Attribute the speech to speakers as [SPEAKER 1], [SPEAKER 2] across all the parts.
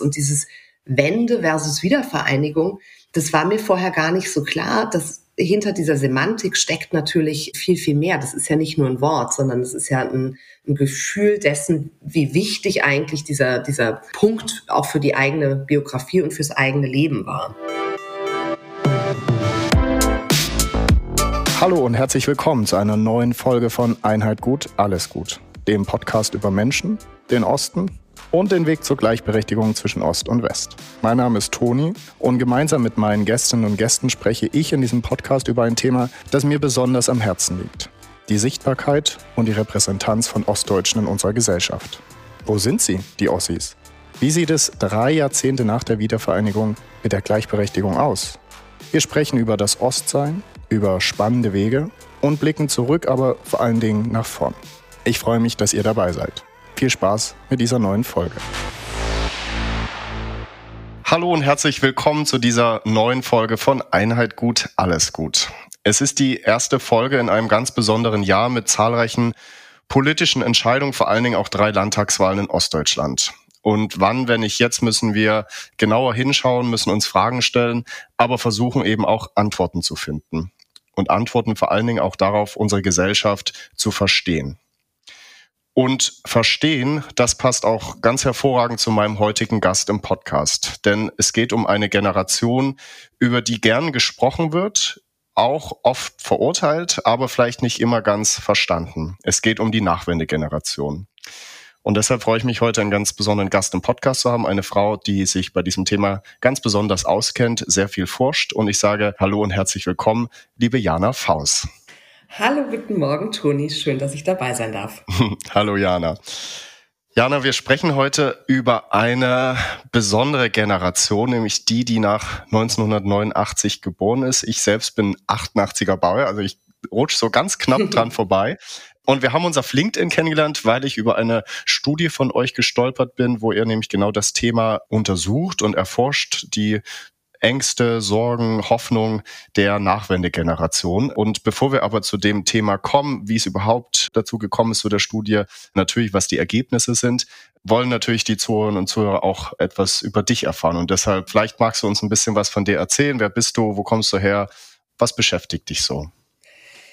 [SPEAKER 1] Und dieses Wende versus Wiedervereinigung, das war mir vorher gar nicht so klar. dass hinter dieser Semantik steckt natürlich viel, viel mehr. Das ist ja nicht nur ein Wort, sondern es ist ja ein, ein Gefühl dessen, wie wichtig eigentlich dieser, dieser Punkt auch für die eigene Biografie und fürs eigene Leben war.
[SPEAKER 2] Hallo und herzlich willkommen zu einer neuen Folge von Einheit gut, alles gut, dem Podcast über Menschen, den Osten und den Weg zur Gleichberechtigung zwischen Ost und West. Mein Name ist Toni und gemeinsam mit meinen Gästinnen und Gästen spreche ich in diesem Podcast über ein Thema, das mir besonders am Herzen liegt. Die Sichtbarkeit und die Repräsentanz von Ostdeutschen in unserer Gesellschaft. Wo sind sie, die Ossis? Wie sieht es drei Jahrzehnte nach der Wiedervereinigung mit der Gleichberechtigung aus? Wir sprechen über das Ostsein, über spannende Wege und blicken zurück, aber vor allen Dingen nach vorn. Ich freue mich, dass ihr dabei seid. Viel Spaß mit dieser neuen Folge. Hallo und herzlich willkommen zu dieser neuen Folge von Einheit gut, alles gut. Es ist die erste Folge in einem ganz besonderen Jahr mit zahlreichen politischen Entscheidungen, vor allen Dingen auch drei Landtagswahlen in Ostdeutschland. Und wann, wenn nicht jetzt, müssen wir genauer hinschauen, müssen uns Fragen stellen, aber versuchen eben auch Antworten zu finden. Und Antworten vor allen Dingen auch darauf, unsere Gesellschaft zu verstehen. Und verstehen, das passt auch ganz hervorragend zu meinem heutigen Gast im Podcast. Denn es geht um eine Generation, über die gern gesprochen wird, auch oft verurteilt, aber vielleicht nicht immer ganz verstanden. Es geht um die Nachwendegeneration. Und deshalb freue ich mich heute, einen ganz besonderen Gast im Podcast zu haben. Eine Frau, die sich bei diesem Thema ganz besonders auskennt, sehr viel forscht. Und ich sage Hallo und herzlich willkommen, liebe Jana Faus.
[SPEAKER 1] Hallo, guten Morgen, Toni. Schön, dass ich dabei sein darf.
[SPEAKER 2] Hallo, Jana. Jana, wir sprechen heute über eine besondere Generation, nämlich die, die nach 1989 geboren ist. Ich selbst bin 88er Bauer, also ich rutsche so ganz knapp dran vorbei. Und wir haben uns auf LinkedIn kennengelernt, weil ich über eine Studie von euch gestolpert bin, wo ihr nämlich genau das Thema untersucht und erforscht, die Ängste, Sorgen, Hoffnung der Nachwendegeneration. Und bevor wir aber zu dem Thema kommen, wie es überhaupt dazu gekommen ist zu der Studie, natürlich, was die Ergebnisse sind, wollen natürlich die Zuhörerinnen und Zuhörer auch etwas über dich erfahren. Und deshalb, vielleicht magst du uns ein bisschen was von dir erzählen. Wer bist du? Wo kommst du her? Was beschäftigt dich so?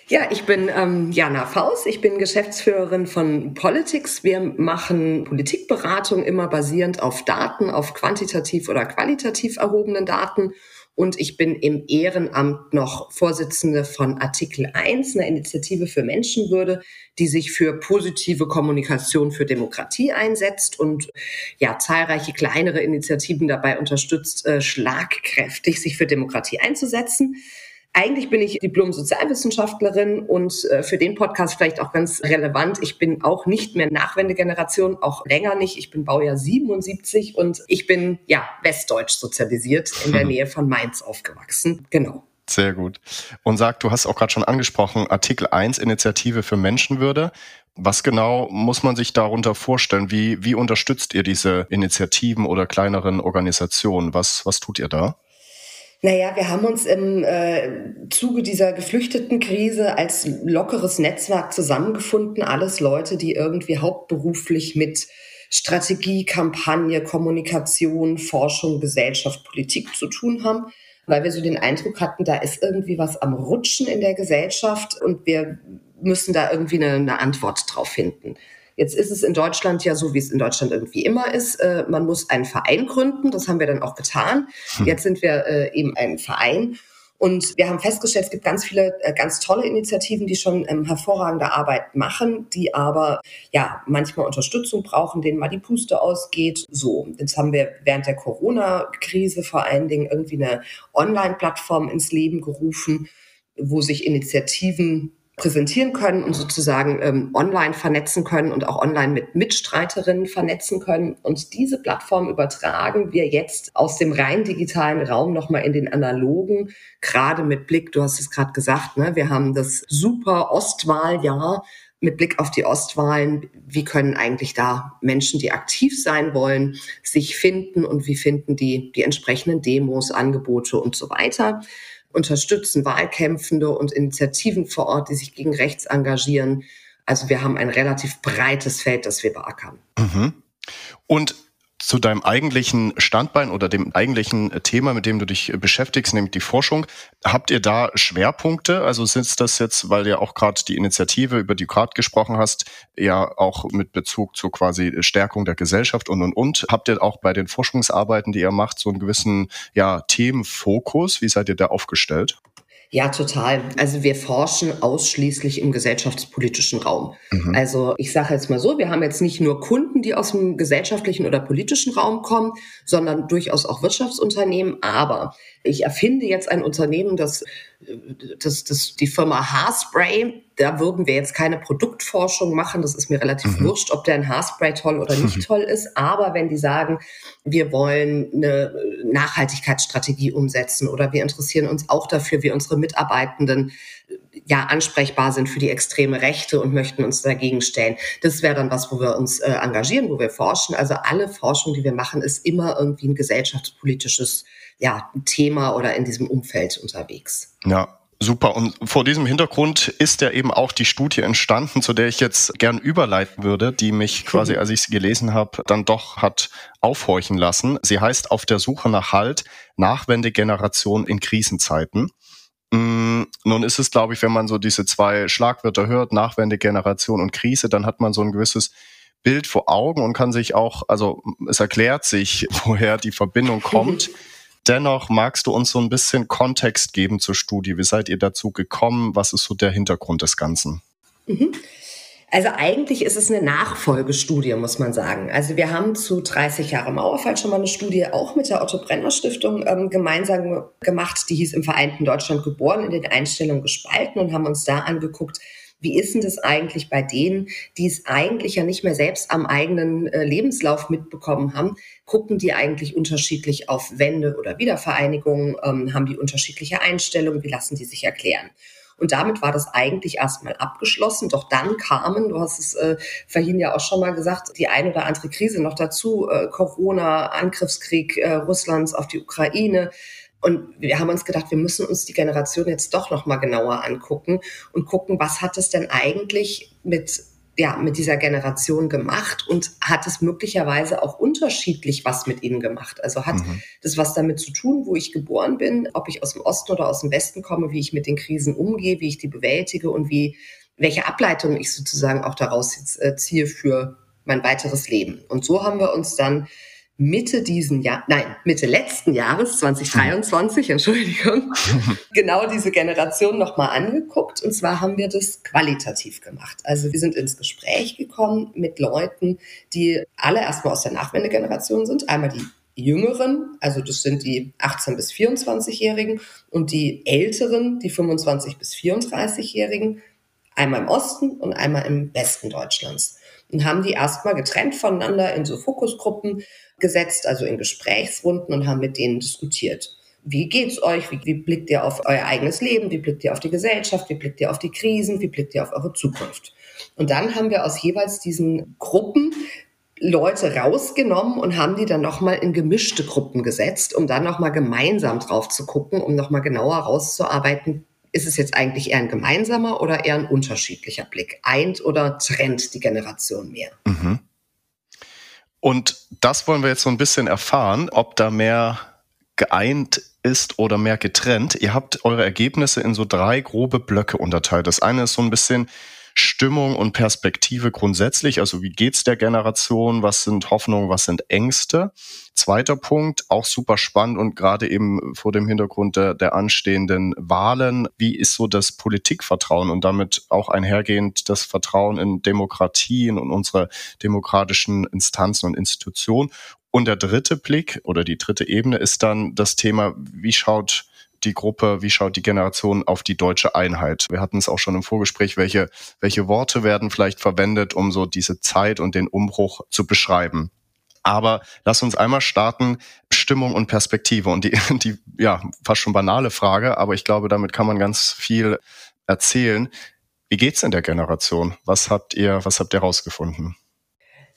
[SPEAKER 1] Ja, ich bin ähm, Jana Faus. Ich bin Geschäftsführerin von Politics. Wir machen Politikberatung immer basierend auf Daten, auf quantitativ oder qualitativ erhobenen Daten. Und ich bin im Ehrenamt noch Vorsitzende von Artikel 1, einer Initiative für Menschenwürde, die sich für positive Kommunikation für Demokratie einsetzt und ja zahlreiche kleinere Initiativen dabei unterstützt, äh, schlagkräftig sich für Demokratie einzusetzen. Eigentlich bin ich Diplom-Sozialwissenschaftlerin und äh, für den Podcast vielleicht auch ganz relevant. Ich bin auch nicht mehr Nachwendegeneration, auch länger nicht. Ich bin Baujahr 77 und ich bin ja westdeutsch sozialisiert, in der Nähe von Mainz aufgewachsen. Genau.
[SPEAKER 2] Sehr gut. Und sag, du hast auch gerade schon angesprochen, Artikel 1 Initiative für Menschenwürde. Was genau muss man sich darunter vorstellen? Wie, wie unterstützt ihr diese Initiativen oder kleineren Organisationen? Was, was tut ihr da?
[SPEAKER 1] Naja, wir haben uns im äh, Zuge dieser geflüchteten Krise als lockeres Netzwerk zusammengefunden. Alles Leute, die irgendwie hauptberuflich mit Strategie, Kampagne, Kommunikation, Forschung, Gesellschaft, Politik zu tun haben, weil wir so den Eindruck hatten, da ist irgendwie was am Rutschen in der Gesellschaft und wir müssen da irgendwie eine, eine Antwort drauf finden. Jetzt ist es in Deutschland ja so, wie es in Deutschland irgendwie immer ist. Äh, man muss einen Verein gründen. Das haben wir dann auch getan. Hm. Jetzt sind wir äh, eben ein Verein. Und wir haben festgestellt, es gibt ganz viele äh, ganz tolle Initiativen, die schon ähm, hervorragende Arbeit machen, die aber ja manchmal Unterstützung brauchen, denen mal die Puste ausgeht. So, jetzt haben wir während der Corona-Krise vor allen Dingen irgendwie eine Online-Plattform ins Leben gerufen, wo sich Initiativen präsentieren können und sozusagen ähm, online vernetzen können und auch online mit Mitstreiterinnen vernetzen können. Und diese Plattform übertragen wir jetzt aus dem rein digitalen Raum nochmal in den analogen, gerade mit Blick, du hast es gerade gesagt, ne, wir haben das super Ostwahljahr mit Blick auf die Ostwahlen, wie können eigentlich da Menschen, die aktiv sein wollen, sich finden und wie finden die die entsprechenden Demos, Angebote und so weiter unterstützen Wahlkämpfende und Initiativen vor Ort, die sich gegen rechts engagieren. Also wir haben ein relativ breites Feld, das wir beackern.
[SPEAKER 2] Mhm. Und zu deinem eigentlichen Standbein oder dem eigentlichen Thema, mit dem du dich beschäftigst, nämlich die Forschung. Habt ihr da Schwerpunkte? Also sind das jetzt, weil ja auch gerade die Initiative, über die du gerade gesprochen hast, ja auch mit Bezug zu quasi Stärkung der Gesellschaft und und und. Habt ihr auch bei den Forschungsarbeiten, die ihr macht, so einen gewissen ja, Themenfokus? Wie seid ihr da aufgestellt?
[SPEAKER 1] Ja, total. Also wir forschen ausschließlich im gesellschaftspolitischen Raum. Mhm. Also ich sage jetzt mal so, wir haben jetzt nicht nur Kunden, die aus dem gesellschaftlichen oder politischen Raum kommen, sondern durchaus auch Wirtschaftsunternehmen. Aber ich erfinde jetzt ein Unternehmen, das, das, das die Firma Haarspray, da würden wir jetzt keine Produktforschung machen. Das ist mir relativ mhm. wurscht, ob der ein Haarspray toll oder nicht toll ist. Aber wenn die sagen, wir wollen eine Nachhaltigkeitsstrategie umsetzen oder wir interessieren uns auch dafür, wie unsere Mitarbeitenden ja ansprechbar sind für die extreme Rechte und möchten uns dagegen stellen. Das wäre dann was, wo wir uns äh, engagieren, wo wir forschen. Also alle Forschung, die wir machen, ist immer irgendwie ein gesellschaftspolitisches ja, Thema oder in diesem Umfeld unterwegs.
[SPEAKER 2] Ja, Super. Und vor diesem Hintergrund ist ja eben auch die Studie entstanden, zu der ich jetzt gern überleiten würde, die mich quasi, als ich sie gelesen habe, dann doch hat aufhorchen lassen. Sie heißt Auf der Suche nach Halt, Nachwendegeneration in Krisenzeiten. Mm, nun ist es, glaube ich, wenn man so diese zwei Schlagwörter hört, Nachwendegeneration und Krise, dann hat man so ein gewisses Bild vor Augen und kann sich auch, also es erklärt sich, woher die Verbindung kommt. Dennoch magst du uns so ein bisschen Kontext geben zur Studie. Wie seid ihr dazu gekommen? Was ist so der Hintergrund des Ganzen?
[SPEAKER 1] Mhm. Also eigentlich ist es eine Nachfolgestudie, muss man sagen. Also wir haben zu 30 Jahre Mauerfall schon mal eine Studie auch mit der Otto Brenner Stiftung ähm, gemeinsam gemacht. Die hieß im Vereinten Deutschland geboren, in den Einstellungen gespalten und haben uns da angeguckt, wie ist denn das eigentlich bei denen, die es eigentlich ja nicht mehr selbst am eigenen äh, Lebenslauf mitbekommen haben? Gucken die eigentlich unterschiedlich auf Wende oder Wiedervereinigung? Ähm, haben die unterschiedliche Einstellungen? Wie lassen die sich erklären? Und damit war das eigentlich erstmal abgeschlossen. Doch dann kamen, du hast es äh, vorhin ja auch schon mal gesagt, die ein oder andere Krise noch dazu. Äh, Corona, Angriffskrieg äh, Russlands auf die Ukraine, und wir haben uns gedacht, wir müssen uns die Generation jetzt doch noch mal genauer angucken und gucken, was hat es denn eigentlich mit ja, mit dieser Generation gemacht und hat es möglicherweise auch unterschiedlich was mit ihnen gemacht. Also hat mhm. das was damit zu tun, wo ich geboren bin, ob ich aus dem Osten oder aus dem Westen komme, wie ich mit den Krisen umgehe, wie ich die bewältige und wie, welche Ableitung ich sozusagen auch daraus äh, ziehe für mein weiteres Leben. Und so haben wir uns dann Mitte diesen Jahr, nein, Mitte letzten Jahres, 2023, Entschuldigung, genau diese Generation nochmal angeguckt. Und zwar haben wir das qualitativ gemacht. Also wir sind ins Gespräch gekommen mit Leuten, die alle erstmal aus der Nachwendegeneration sind. Einmal die Jüngeren, also das sind die 18 bis 24-Jährigen und die Älteren, die 25 bis 34-Jährigen, einmal im Osten und einmal im Westen Deutschlands. Und haben die erstmal getrennt voneinander in so Fokusgruppen gesetzt, also in Gesprächsrunden und haben mit denen diskutiert. Wie geht's euch? Wie, wie blickt ihr auf euer eigenes Leben? Wie blickt ihr auf die Gesellschaft? Wie blickt ihr auf die Krisen? Wie blickt ihr auf eure Zukunft? Und dann haben wir aus jeweils diesen Gruppen Leute rausgenommen und haben die dann nochmal in gemischte Gruppen gesetzt, um dann nochmal gemeinsam drauf zu gucken, um nochmal genauer rauszuarbeiten, ist es jetzt eigentlich eher ein gemeinsamer oder eher ein unterschiedlicher Blick? Eint oder trennt die Generation mehr? Mhm.
[SPEAKER 2] Und das wollen wir jetzt so ein bisschen erfahren, ob da mehr geeint ist oder mehr getrennt. Ihr habt eure Ergebnisse in so drei grobe Blöcke unterteilt. Das eine ist so ein bisschen Stimmung und Perspektive grundsätzlich. Also wie geht's der Generation? Was sind Hoffnungen? Was sind Ängste? Zweiter Punkt, auch super spannend und gerade eben vor dem Hintergrund der, der anstehenden Wahlen. Wie ist so das Politikvertrauen und damit auch einhergehend das Vertrauen in Demokratien und unsere demokratischen Instanzen und Institutionen? Und der dritte Blick oder die dritte Ebene ist dann das Thema, wie schaut die Gruppe, wie schaut die Generation auf die deutsche Einheit? Wir hatten es auch schon im Vorgespräch, welche, welche Worte werden vielleicht verwendet, um so diese Zeit und den Umbruch zu beschreiben. Aber lass uns einmal starten, Stimmung und Perspektive. Und die, die, ja, fast schon banale Frage, aber ich glaube, damit kann man ganz viel erzählen. Wie geht's in der Generation? Was habt ihr, was habt ihr rausgefunden?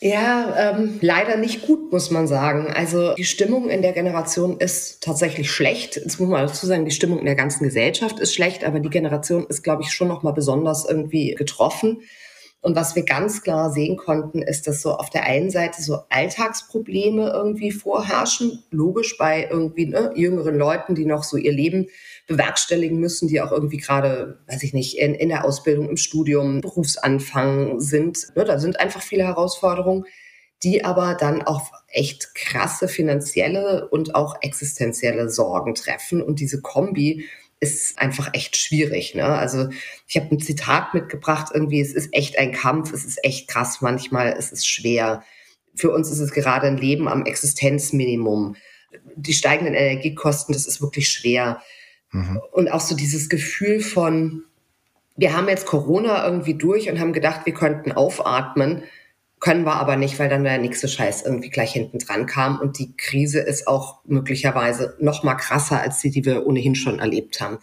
[SPEAKER 1] Ja, ähm, leider nicht gut, muss man sagen. Also die Stimmung in der Generation ist tatsächlich schlecht. Jetzt muss man dazu sagen, die Stimmung in der ganzen Gesellschaft ist schlecht, aber die Generation ist, glaube ich, schon noch mal besonders irgendwie getroffen. Und was wir ganz klar sehen konnten, ist, dass so auf der einen Seite so Alltagsprobleme irgendwie vorherrschen. Logisch bei irgendwie ne, jüngeren Leuten, die noch so ihr Leben bewerkstelligen müssen, die auch irgendwie gerade, weiß ich nicht, in, in der Ausbildung, im Studium, Berufsanfang sind. Ne, da sind einfach viele Herausforderungen, die aber dann auch echt krasse finanzielle und auch existenzielle Sorgen treffen. Und diese Kombi ist einfach echt schwierig. Ne? Also ich habe ein Zitat mitgebracht, irgendwie, es ist echt ein Kampf, es ist echt krass manchmal, es ist schwer. Für uns ist es gerade ein Leben am Existenzminimum. Die steigenden Energiekosten, das ist wirklich schwer. Mhm. Und auch so dieses Gefühl von, wir haben jetzt Corona irgendwie durch und haben gedacht, wir könnten aufatmen. Können wir aber nicht, weil dann der nächste Scheiß irgendwie gleich hinten dran kam. Und die Krise ist auch möglicherweise noch mal krasser als die, die wir ohnehin schon erlebt haben.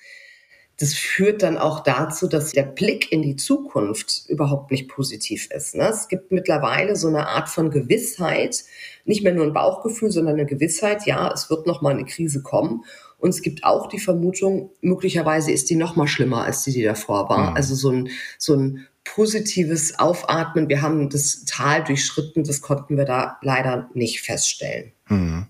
[SPEAKER 1] Das führt dann auch dazu, dass der Blick in die Zukunft überhaupt nicht positiv ist. Ne? Es gibt mittlerweile so eine Art von Gewissheit, nicht mehr nur ein Bauchgefühl, sondern eine Gewissheit, ja, es wird noch mal eine Krise kommen. Und es gibt auch die Vermutung, möglicherweise ist die noch mal schlimmer, als die, die davor war. Mhm. Also so ein, so ein positives Aufatmen. Wir haben das Tal durchschritten, das konnten wir da leider nicht feststellen. Mhm.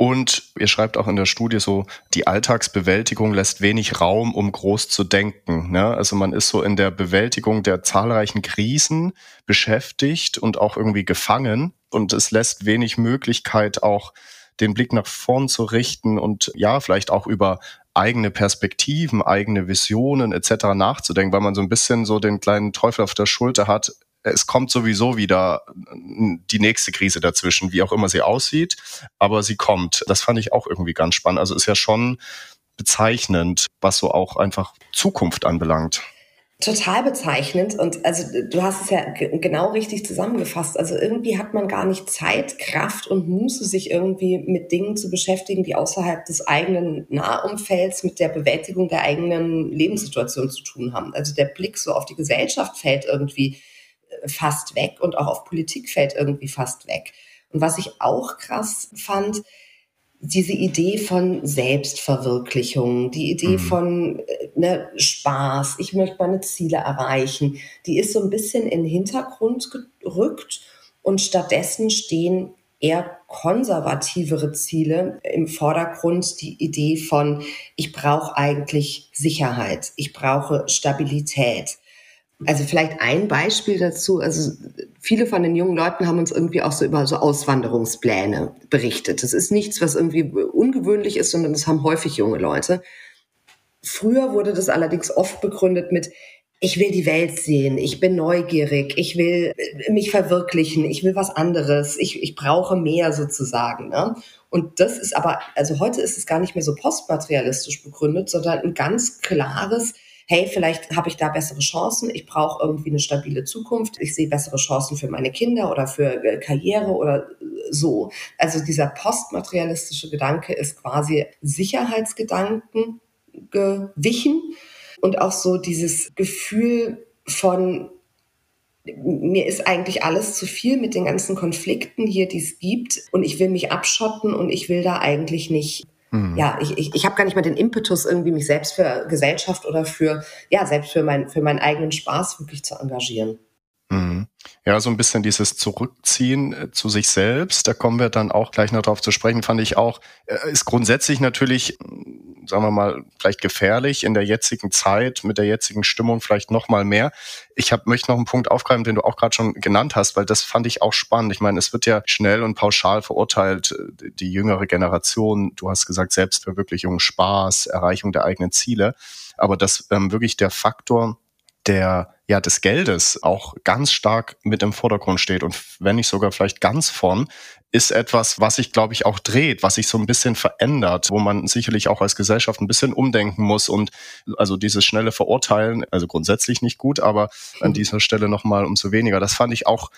[SPEAKER 2] Und ihr schreibt auch in der Studie so, die Alltagsbewältigung lässt wenig Raum, um groß zu denken. Ne? Also man ist so in der Bewältigung der zahlreichen Krisen beschäftigt und auch irgendwie gefangen. Und es lässt wenig Möglichkeit, auch den Blick nach vorn zu richten und ja, vielleicht auch über eigene Perspektiven, eigene Visionen etc. nachzudenken, weil man so ein bisschen so den kleinen Teufel auf der Schulter hat. Es kommt sowieso wieder die nächste Krise dazwischen, wie auch immer sie aussieht, aber sie kommt. Das fand ich auch irgendwie ganz spannend. Also ist ja schon bezeichnend, was so auch einfach Zukunft anbelangt
[SPEAKER 1] total bezeichnend und also du hast es ja genau richtig zusammengefasst. Also irgendwie hat man gar nicht Zeit, Kraft und Muße, sich irgendwie mit Dingen zu beschäftigen, die außerhalb des eigenen Nahumfelds mit der Bewältigung der eigenen Lebenssituation zu tun haben. Also der Blick so auf die Gesellschaft fällt irgendwie äh, fast weg und auch auf Politik fällt irgendwie fast weg. Und was ich auch krass fand, diese Idee von Selbstverwirklichung, die Idee mhm. von äh, ne, Spaß, ich möchte meine Ziele erreichen, die ist so ein bisschen in den Hintergrund gerückt und stattdessen stehen eher konservativere Ziele im Vordergrund, die Idee von, ich brauche eigentlich Sicherheit, ich brauche Stabilität. Also vielleicht ein Beispiel dazu. Also viele von den jungen Leuten haben uns irgendwie auch so über so Auswanderungspläne berichtet. Das ist nichts, was irgendwie ungewöhnlich ist, sondern das haben häufig junge Leute. Früher wurde das allerdings oft begründet mit, ich will die Welt sehen, ich bin neugierig, ich will mich verwirklichen, ich will was anderes, ich, ich brauche mehr sozusagen. Ne? Und das ist aber, also heute ist es gar nicht mehr so postmaterialistisch begründet, sondern ein ganz klares, hey, vielleicht habe ich da bessere Chancen, ich brauche irgendwie eine stabile Zukunft, ich sehe bessere Chancen für meine Kinder oder für äh, Karriere oder äh, so. Also dieser postmaterialistische Gedanke ist quasi Sicherheitsgedanken gewichen und auch so dieses Gefühl von mir ist eigentlich alles zu viel mit den ganzen Konflikten hier, die es gibt. Und ich will mich abschotten und ich will da eigentlich nicht Ja, ich, ich, ich habe gar nicht mehr den Impetus, irgendwie mich selbst für Gesellschaft oder für, ja, selbst für, mein, für meinen eigenen Spaß wirklich zu engagieren.
[SPEAKER 2] Mhm. Ja, so ein bisschen dieses Zurückziehen äh, zu sich selbst, da kommen wir dann auch gleich noch drauf zu sprechen, fand ich auch, äh, ist grundsätzlich natürlich sagen wir mal, vielleicht gefährlich in der jetzigen Zeit, mit der jetzigen Stimmung vielleicht noch mal mehr. Ich hab, möchte noch einen Punkt aufgreifen, den du auch gerade schon genannt hast, weil das fand ich auch spannend. Ich meine, es wird ja schnell und pauschal verurteilt, die jüngere Generation, du hast gesagt, Selbstverwirklichung, Spaß, Erreichung der eigenen Ziele. Aber dass ähm, wirklich der Faktor der ja des Geldes auch ganz stark mit im Vordergrund steht und wenn nicht sogar vielleicht ganz vorn, ist etwas, was sich, glaube ich, auch dreht, was sich so ein bisschen verändert, wo man sicherlich auch als Gesellschaft ein bisschen umdenken muss und also dieses schnelle Verurteilen, also grundsätzlich nicht gut, aber an dieser Stelle nochmal umso weniger. Das fand ich auch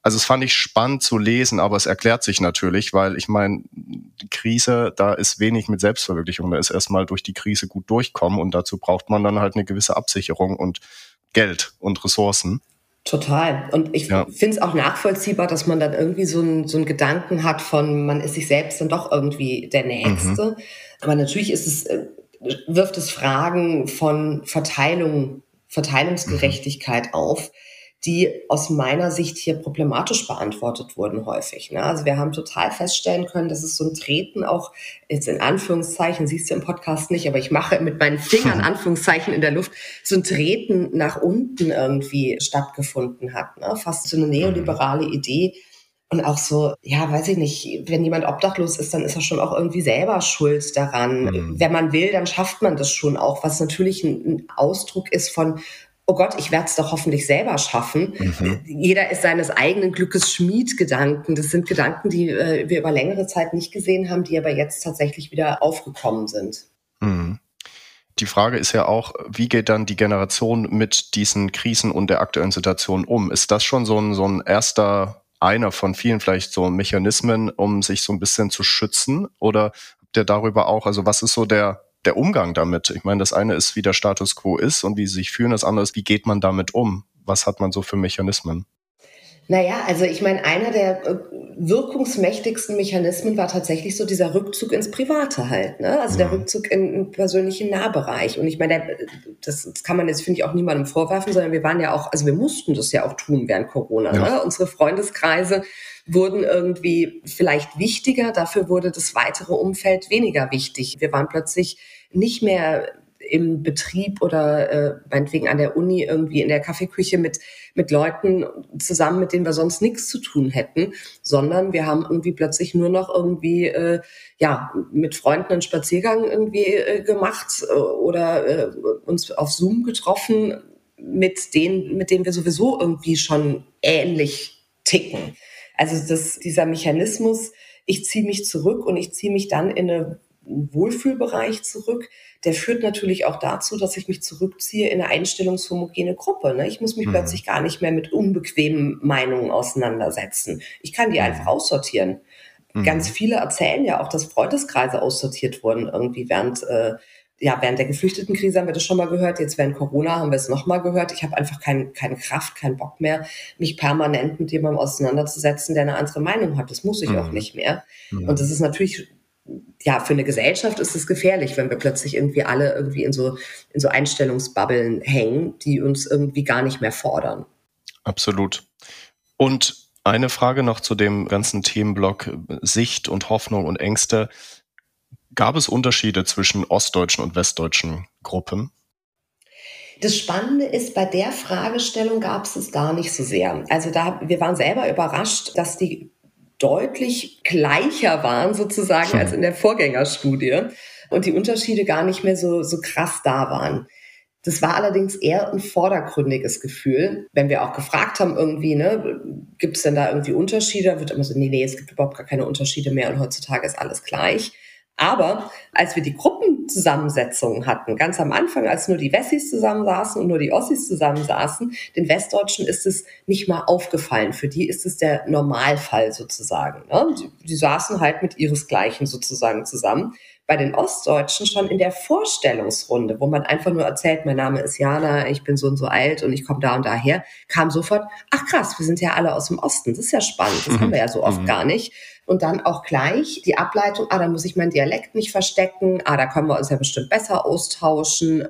[SPEAKER 2] also es fand ich spannend zu lesen, aber es erklärt sich natürlich, weil ich meine, die Krise, da ist wenig mit Selbstverwirklichung. Da ist erstmal durch die Krise gut durchkommen und dazu braucht man dann halt eine gewisse Absicherung und Geld und Ressourcen.
[SPEAKER 1] Total. Und ich ja. finde es auch nachvollziehbar, dass man dann irgendwie so, ein, so einen Gedanken hat von, man ist sich selbst dann doch irgendwie der Nächste. Mhm. Aber natürlich ist es, äh, wirft es Fragen von Verteilung, Verteilungsgerechtigkeit mhm. auf, die aus meiner Sicht hier problematisch beantwortet wurden häufig. Ne? Also wir haben total feststellen können, dass es so ein Treten auch jetzt in Anführungszeichen, siehst du im Podcast nicht, aber ich mache mit meinen Fingern Anführungszeichen in der Luft, so ein Treten nach unten irgendwie stattgefunden hat. Ne? Fast so eine neoliberale Idee, und auch so, ja, weiß ich nicht, wenn jemand obdachlos ist, dann ist er schon auch irgendwie selber schuld daran. Mhm. Wenn man will, dann schafft man das schon auch, was natürlich ein, ein Ausdruck ist von, oh Gott, ich werde es doch hoffentlich selber schaffen. Mhm. Jeder ist seines eigenen Glückes Schmied Gedanken. Das sind Gedanken, die äh, wir über längere Zeit nicht gesehen haben, die aber jetzt tatsächlich wieder aufgekommen sind.
[SPEAKER 2] Mhm. Die Frage ist ja auch, wie geht dann die Generation mit diesen Krisen und der aktuellen Situation um? Ist das schon so ein, so ein erster einer von vielen vielleicht so Mechanismen, um sich so ein bisschen zu schützen? Oder habt ihr darüber auch, also was ist so der, der Umgang damit? Ich meine, das eine ist, wie der Status quo ist und wie sie sich fühlen, das andere ist, wie geht man damit um? Was hat man so für Mechanismen?
[SPEAKER 1] Naja, also ich meine, einer der äh, wirkungsmächtigsten Mechanismen war tatsächlich so dieser Rückzug ins Private halt, ne? Also ja. der Rückzug in den persönlichen Nahbereich. Und ich meine, das, das kann man jetzt, finde ich, auch niemandem vorwerfen, sondern wir waren ja auch, also wir mussten das ja auch tun während Corona. Ja. Ne? Unsere Freundeskreise wurden irgendwie vielleicht wichtiger, dafür wurde das weitere Umfeld weniger wichtig. Wir waren plötzlich nicht mehr im Betrieb oder äh, meinetwegen an der Uni irgendwie in der Kaffeeküche mit, mit Leuten zusammen, mit denen wir sonst nichts zu tun hätten, sondern wir haben irgendwie plötzlich nur noch irgendwie äh, ja mit Freunden einen Spaziergang irgendwie äh, gemacht äh, oder äh, uns auf Zoom getroffen mit denen, mit denen wir sowieso irgendwie schon ähnlich ticken. Also das, dieser Mechanismus, ich ziehe mich zurück und ich ziehe mich dann in eine Wohlfühlbereich zurück, der führt natürlich auch dazu, dass ich mich zurückziehe in eine einstellungshomogene Gruppe. Ne? Ich muss mich mhm. plötzlich gar nicht mehr mit unbequemen Meinungen auseinandersetzen. Ich kann die mhm. einfach aussortieren. Mhm. Ganz viele erzählen ja auch, dass Freundeskreise aussortiert wurden irgendwie während äh, ja, während der Geflüchtetenkrise haben wir das schon mal gehört, jetzt während Corona haben wir es nochmal gehört. Ich habe einfach kein, keine Kraft, keinen Bock mehr, mich permanent mit jemandem auseinanderzusetzen, der eine andere Meinung hat. Das muss ich mhm. auch nicht mehr. Mhm. Und das ist natürlich ja, für eine Gesellschaft ist es gefährlich, wenn wir plötzlich irgendwie alle irgendwie in so, in so Einstellungsbubbeln hängen, die uns irgendwie gar nicht mehr fordern.
[SPEAKER 2] Absolut. Und eine Frage noch zu dem ganzen Themenblock Sicht und Hoffnung und Ängste. Gab es Unterschiede zwischen ostdeutschen und westdeutschen Gruppen?
[SPEAKER 1] Das Spannende ist, bei der Fragestellung gab es es gar nicht so sehr. Also da, wir waren selber überrascht, dass die deutlich gleicher waren sozusagen als in der Vorgängerstudie und die Unterschiede gar nicht mehr so, so krass da waren. Das war allerdings eher ein vordergründiges Gefühl, wenn wir auch gefragt haben irgendwie, ne, gibt es denn da irgendwie Unterschiede? Wird immer so, nee, nee, es gibt überhaupt gar keine Unterschiede mehr und heutzutage ist alles gleich. Aber als wir die Gruppenzusammensetzungen hatten, ganz am Anfang, als nur die Wessis zusammensaßen und nur die Ossis zusammensaßen, den Westdeutschen ist es nicht mal aufgefallen. Für die ist es der Normalfall sozusagen. Ne? Die, die saßen halt mit ihresgleichen sozusagen zusammen bei den Ostdeutschen schon in der Vorstellungsrunde, wo man einfach nur erzählt, mein Name ist Jana, ich bin so und so alt und ich komme da und daher, kam sofort, ach krass, wir sind ja alle aus dem Osten, das ist ja spannend, das mhm. haben wir ja so oft mhm. gar nicht. Und dann auch gleich die Ableitung, ah, da muss ich meinen Dialekt nicht verstecken, ah, da können wir uns ja bestimmt besser austauschen.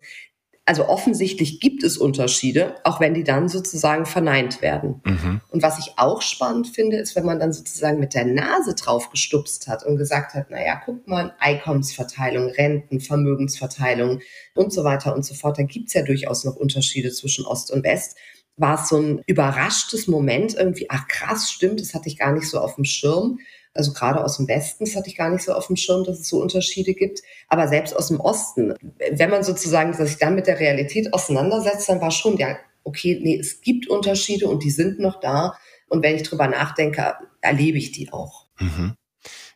[SPEAKER 1] Also offensichtlich gibt es Unterschiede, auch wenn die dann sozusagen verneint werden. Mhm. Und was ich auch spannend finde, ist, wenn man dann sozusagen mit der Nase drauf gestupst hat und gesagt hat, naja, guck mal, Einkommensverteilung, Renten, Vermögensverteilung und so weiter und so fort. Da gibt's ja durchaus noch Unterschiede zwischen Ost und West. War es so ein überraschtes Moment irgendwie, ach krass, stimmt, das hatte ich gar nicht so auf dem Schirm also gerade aus dem Westen, das hatte ich gar nicht so auf dem Schirm, dass es so Unterschiede gibt. Aber selbst aus dem Osten, wenn man sozusagen sich dann mit der Realität auseinandersetzt, dann war schon, ja, okay, nee, es gibt Unterschiede und die sind noch da. Und wenn ich drüber nachdenke, erlebe ich die auch.
[SPEAKER 2] Mhm.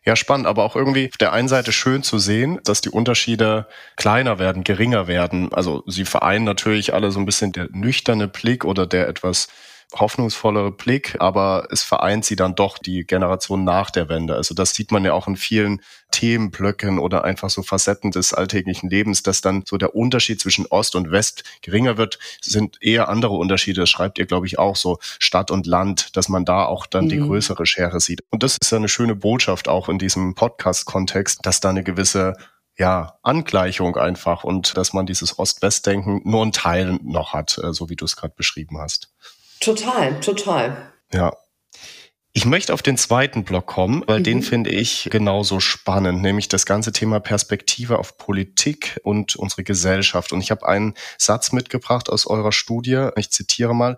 [SPEAKER 2] Ja, spannend, aber auch irgendwie auf der einen Seite schön zu sehen, dass die Unterschiede kleiner werden, geringer werden. Also sie vereinen natürlich alle so ein bisschen der nüchterne Blick oder der etwas hoffnungsvollere Blick, aber es vereint sie dann doch die Generation nach der Wende. Also das sieht man ja auch in vielen Themenblöcken oder einfach so Facetten des alltäglichen Lebens, dass dann so der Unterschied zwischen Ost und West geringer wird, sind eher andere Unterschiede. Das schreibt ihr, glaube ich, auch so Stadt und Land, dass man da auch dann mhm. die größere Schere sieht. Und das ist ja eine schöne Botschaft auch in diesem Podcast-Kontext, dass da eine gewisse ja, Angleichung einfach und dass man dieses Ost-West-Denken nur einen Teil noch hat, äh, so wie du es gerade beschrieben hast.
[SPEAKER 1] Total, total.
[SPEAKER 2] Ja, ich möchte auf den zweiten Block kommen, weil mhm. den finde ich genauso spannend, nämlich das ganze Thema Perspektive auf Politik und unsere Gesellschaft. Und ich habe einen Satz mitgebracht aus eurer Studie. Ich zitiere mal.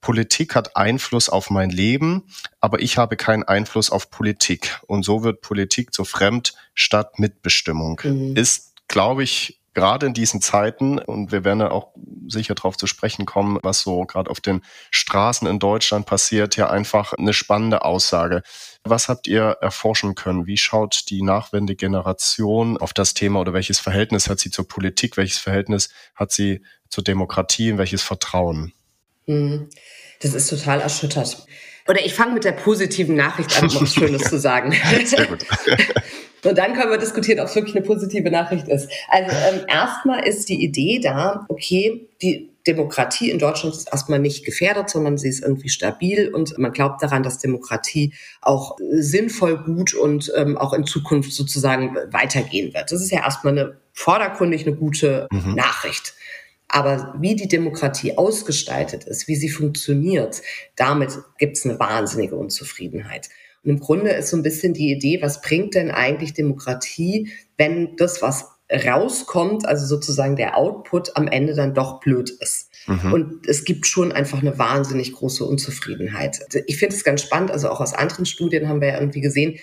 [SPEAKER 2] Politik hat Einfluss auf mein Leben, aber ich habe keinen Einfluss auf Politik. Und so wird Politik zu Fremd statt Mitbestimmung. Mhm. Ist, glaube ich, gerade in diesen Zeiten, und wir werden ja auch sicher darauf zu sprechen kommen, was so gerade auf den Straßen in Deutschland passiert, ja einfach eine spannende Aussage. Was habt ihr erforschen können? Wie schaut die nachwende Generation auf das Thema oder welches Verhältnis hat sie zur Politik? Welches Verhältnis hat sie zur Demokratie? Welches Vertrauen?
[SPEAKER 1] Hm, das ist total erschüttert. Oder ich fange mit der positiven Nachricht an, um was Schönes zu sagen. Sehr gut. Und dann können wir diskutieren, ob es wirklich eine positive Nachricht ist. Also ähm, erstmal ist die Idee da, okay, die Demokratie in Deutschland ist erstmal nicht gefährdet, sondern sie ist irgendwie stabil und man glaubt daran, dass Demokratie auch sinnvoll, gut und ähm, auch in Zukunft sozusagen weitergehen wird. Das ist ja erstmal eine vordergründig eine gute mhm. Nachricht. Aber wie die Demokratie ausgestaltet ist, wie sie funktioniert, damit gibt es eine wahnsinnige Unzufriedenheit. Und im Grunde ist so ein bisschen die Idee, was bringt denn eigentlich Demokratie, wenn das, was rauskommt, also sozusagen der Output am Ende dann doch blöd ist. Mhm. Und es gibt schon einfach eine wahnsinnig große Unzufriedenheit. Ich finde es ganz spannend, also auch aus anderen Studien haben wir ja irgendwie gesehen,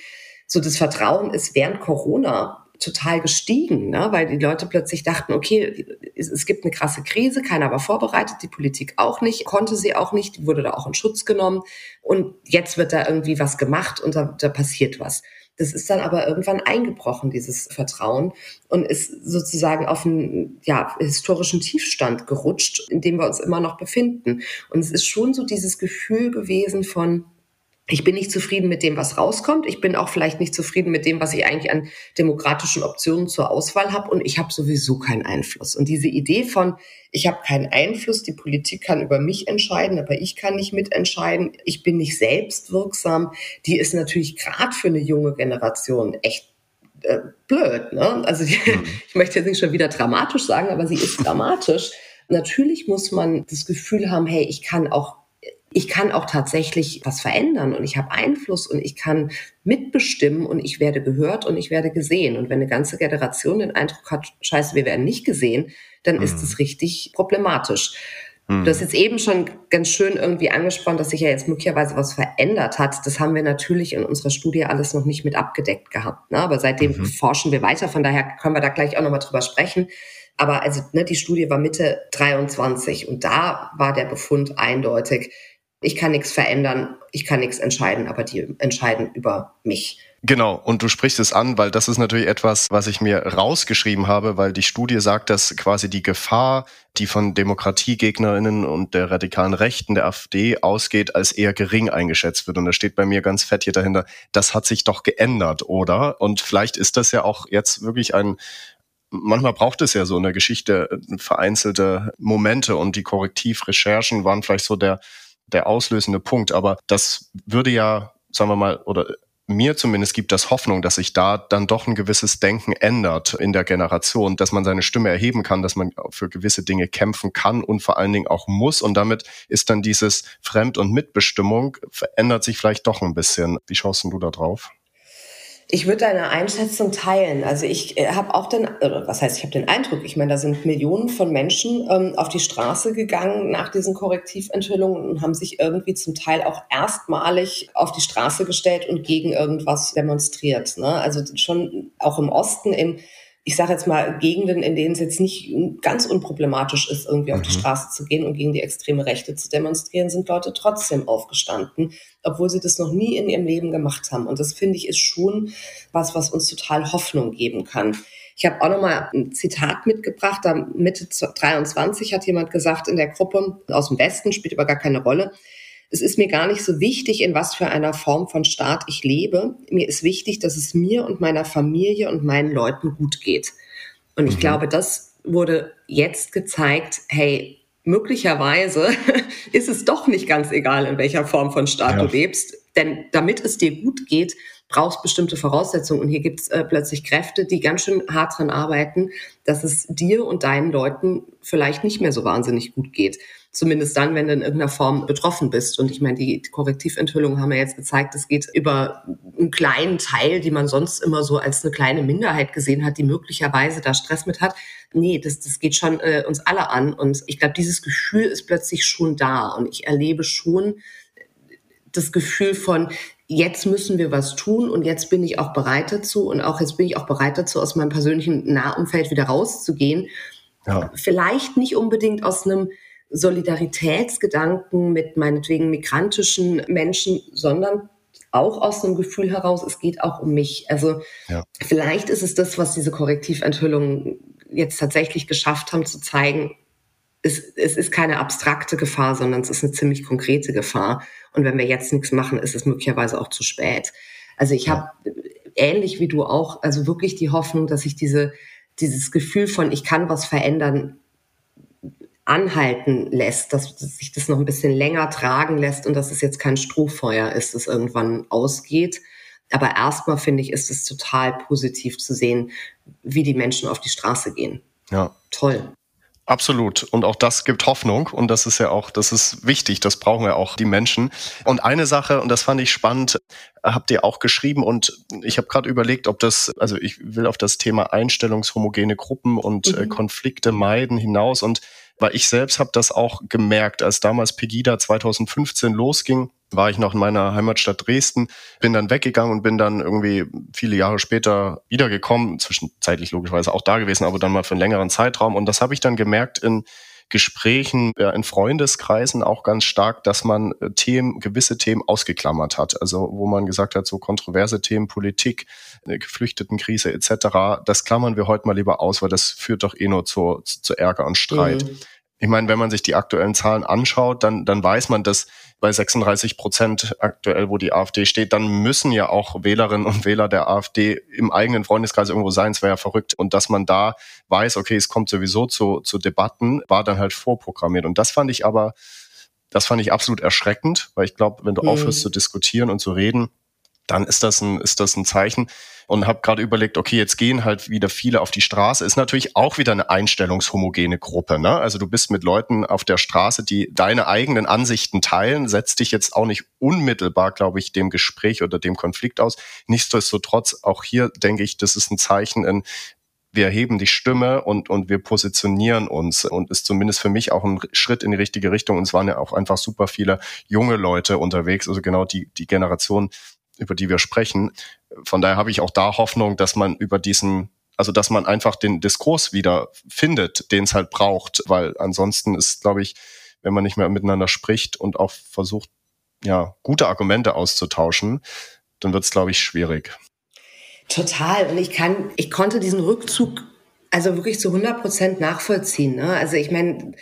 [SPEAKER 1] so das Vertrauen ist während Corona total gestiegen, ne? weil die Leute plötzlich dachten, okay, es, gibt eine krasse Krise, keiner war vorbereitet, die Politik auch nicht, konnte sie auch nicht, wurde da auch in Schutz genommen und jetzt wird da irgendwie was gemacht und da, da passiert was. Das ist dann aber irgendwann eingebrochen, dieses Vertrauen, und ist sozusagen auf einen ja, historischen Tiefstand gerutscht, in dem wir uns immer noch befinden. Und es ist schon so dieses Gefühl gewesen von, ich bin nicht zufrieden mit dem, was rauskommt. Ich bin auch vielleicht nicht zufrieden mit dem, was ich eigentlich an demokratischen Optionen zur Auswahl habe. Und ich habe sowieso keinen Einfluss. Und diese Idee von, ich habe keinen Einfluss, die Politik kann über mich entscheiden, aber ich kann nicht mitentscheiden, ich bin nicht selbstwirksam, die ist natürlich gerade für eine junge Generation echt äh, blöd. Ne? Also die, mhm. ich möchte jetzt nicht schon wieder dramatisch sagen, aber sie ist dramatisch. Natürlich muss man das Gefühl haben, hey, ich kann auch ich kann auch tatsächlich was verändern und ich habe Einfluss und ich kann mitbestimmen und ich werde gehört und ich werde gesehen. Und wenn eine ganze Generation den Eindruck hat, scheiße, wir werden nicht gesehen, dann mhm. ist es richtig problematisch. Mhm. Du hast jetzt eben schon ganz schön irgendwie angesprochen, dass sich ja jetzt möglicherweise was verändert hat. Das haben wir natürlich in unserer Studie alles noch nicht mit abgedeckt gehabt. Ne? Aber seitdem mhm. forschen wir weiter, von daher können wir da gleich auch nochmal drüber sprechen. Aber also ne, die Studie war Mitte 23 und da war der Befund eindeutig ich kann nichts verändern, ich kann nichts entscheiden, aber die entscheiden über mich.
[SPEAKER 2] Genau, und du sprichst es an, weil das ist natürlich etwas, was ich mir rausgeschrieben habe, weil die Studie sagt, dass quasi die Gefahr, die von Demokratiegegnerinnen und der radikalen Rechten der AfD ausgeht, als eher gering eingeschätzt wird. Und da steht bei mir ganz fett hier dahinter, das hat sich doch geändert, oder? Und vielleicht ist das ja auch jetzt wirklich ein manchmal braucht es ja so in der Geschichte vereinzelte Momente und die Korrektivrecherchen waren vielleicht so der der auslösende Punkt. Aber das würde ja, sagen wir mal, oder mir zumindest gibt das Hoffnung, dass sich da dann doch ein gewisses Denken ändert in der Generation, dass man seine Stimme erheben kann, dass man für gewisse Dinge kämpfen kann und vor allen Dingen auch muss. Und damit ist dann dieses Fremd- und Mitbestimmung verändert sich vielleicht doch ein bisschen. Wie schaust du da drauf?
[SPEAKER 1] Ich würde deine Einschätzung teilen. Also ich äh, habe auch den, was heißt, ich habe den Eindruck, ich meine, da sind Millionen von Menschen ähm, auf die Straße gegangen nach diesen Korrektiventhüllungen und haben sich irgendwie zum Teil auch erstmalig auf die Straße gestellt und gegen irgendwas demonstriert. Ne? Also schon auch im Osten in ich sage jetzt mal, Gegenden, in denen es jetzt nicht ganz unproblematisch ist, irgendwie mhm. auf die mhm. Straße zu gehen und gegen die extreme Rechte zu demonstrieren, sind Leute trotzdem aufgestanden, obwohl sie das noch nie in ihrem Leben gemacht haben. Und das finde ich ist schon was, was uns total Hoffnung geben kann. Ich habe auch noch mal ein Zitat mitgebracht. Da Mitte 23 hat jemand gesagt in der Gruppe aus dem Westen, spielt aber gar keine Rolle es ist mir gar nicht so wichtig, in was für einer Form von Staat ich lebe. Mir ist wichtig, dass es mir und meiner Familie und meinen Leuten gut geht. Und ich mhm. glaube, das wurde jetzt gezeigt, hey, möglicherweise ist es doch nicht ganz egal, in welcher Form von Staat ja. du lebst. Denn damit es dir gut geht, brauchst bestimmte Voraussetzungen. Und hier gibt es äh, plötzlich Kräfte, die ganz schön hart dran arbeiten, dass es dir und deinen Leuten vielleicht nicht mehr so wahnsinnig gut geht. Zumindest dann, wenn du in irgendeiner Form betroffen bist. Und ich meine, die Korrektiventhüllungen haben ja jetzt gezeigt, es geht über einen kleinen Teil, die man sonst immer so als eine kleine Minderheit gesehen hat, die möglicherweise da Stress mit hat. Nee, das, das geht schon äh, uns alle an. Und ich glaube, dieses Gefühl ist plötzlich schon da. Und ich erlebe schon das Gefühl von, jetzt müssen wir was tun und jetzt bin ich auch bereit dazu und auch jetzt bin ich auch bereit dazu, aus meinem persönlichen Nahumfeld wieder rauszugehen. Ja. Vielleicht nicht unbedingt aus einem Solidaritätsgedanken mit meinetwegen migrantischen Menschen, sondern auch aus einem Gefühl heraus, es geht auch um mich. Also ja. vielleicht ist es das, was diese Korrektiventhüllungen jetzt tatsächlich geschafft haben, zu zeigen, es, es ist keine abstrakte Gefahr, sondern es ist eine ziemlich konkrete Gefahr. Und wenn wir jetzt nichts machen, ist es möglicherweise auch zu spät. Also ich habe ähnlich wie du auch, also wirklich die Hoffnung, dass sich diese, dieses Gefühl von, ich kann was verändern, anhalten lässt, dass, sich das noch ein bisschen länger tragen lässt und dass es jetzt kein Strohfeuer ist, das irgendwann ausgeht. Aber erstmal finde ich, ist es total positiv zu sehen, wie die Menschen auf die Straße gehen.
[SPEAKER 2] Ja. Toll. Absolut. Und auch das gibt Hoffnung. Und das ist ja auch, das ist wichtig. Das brauchen wir auch, die Menschen. Und eine Sache, und das fand ich spannend, habt ihr auch geschrieben. Und ich habe gerade überlegt, ob das, also ich will auf das Thema einstellungshomogene Gruppen und äh, mhm. Konflikte meiden hinaus. Und weil ich selbst habe das auch gemerkt, als damals Pegida 2015 losging, war ich noch in meiner Heimatstadt Dresden, bin dann weggegangen und bin dann irgendwie viele Jahre später wiedergekommen, zwischenzeitlich logischerweise auch da gewesen, aber dann mal für einen längeren Zeitraum. Und das habe ich dann gemerkt in Gesprächen ja, in Freundeskreisen auch ganz stark, dass man äh, Themen, gewisse Themen ausgeklammert hat. Also wo man gesagt hat, so kontroverse Themen, Politik, Geflüchtetenkrise etc., das klammern wir heute mal lieber aus, weil das führt doch eh nur zu, zu Ärger und Streit. Mhm. Ich meine, wenn man sich die aktuellen Zahlen anschaut, dann, dann weiß man, dass bei 36 Prozent aktuell, wo die AfD steht, dann müssen ja auch Wählerinnen und Wähler der AfD im eigenen Freundeskreis irgendwo sein. Es wäre ja verrückt. Und dass man da weiß, okay, es kommt sowieso zu, zu Debatten, war dann halt vorprogrammiert. Und das fand ich aber, das fand ich absolut erschreckend, weil ich glaube, wenn du mhm. aufhörst zu diskutieren und zu reden, dann ist das ein, ist das ein Zeichen. Und habe gerade überlegt, okay, jetzt gehen halt wieder viele auf die Straße. Ist natürlich auch wieder eine einstellungshomogene Gruppe. Ne? Also du bist mit Leuten auf der Straße, die deine eigenen Ansichten teilen, setzt dich jetzt auch nicht unmittelbar, glaube ich, dem Gespräch oder dem Konflikt aus. Nichtsdestotrotz, auch hier denke ich, das ist ein Zeichen in, wir erheben die Stimme und, und wir positionieren uns und ist zumindest für mich auch ein Schritt in die richtige Richtung. Und es waren ja auch einfach super viele junge Leute unterwegs, also genau die, die Generation, über die wir sprechen. Von daher habe ich auch da Hoffnung, dass man über diesen, also dass man einfach den Diskurs wieder findet, den es halt braucht, weil ansonsten ist, glaube ich, wenn man nicht mehr miteinander spricht und auch versucht, ja, gute Argumente auszutauschen, dann wird es, glaube ich, schwierig.
[SPEAKER 1] Total. Und ich kann, ich konnte diesen Rückzug also wirklich zu 100 Prozent nachvollziehen. Ne? Also ich meine,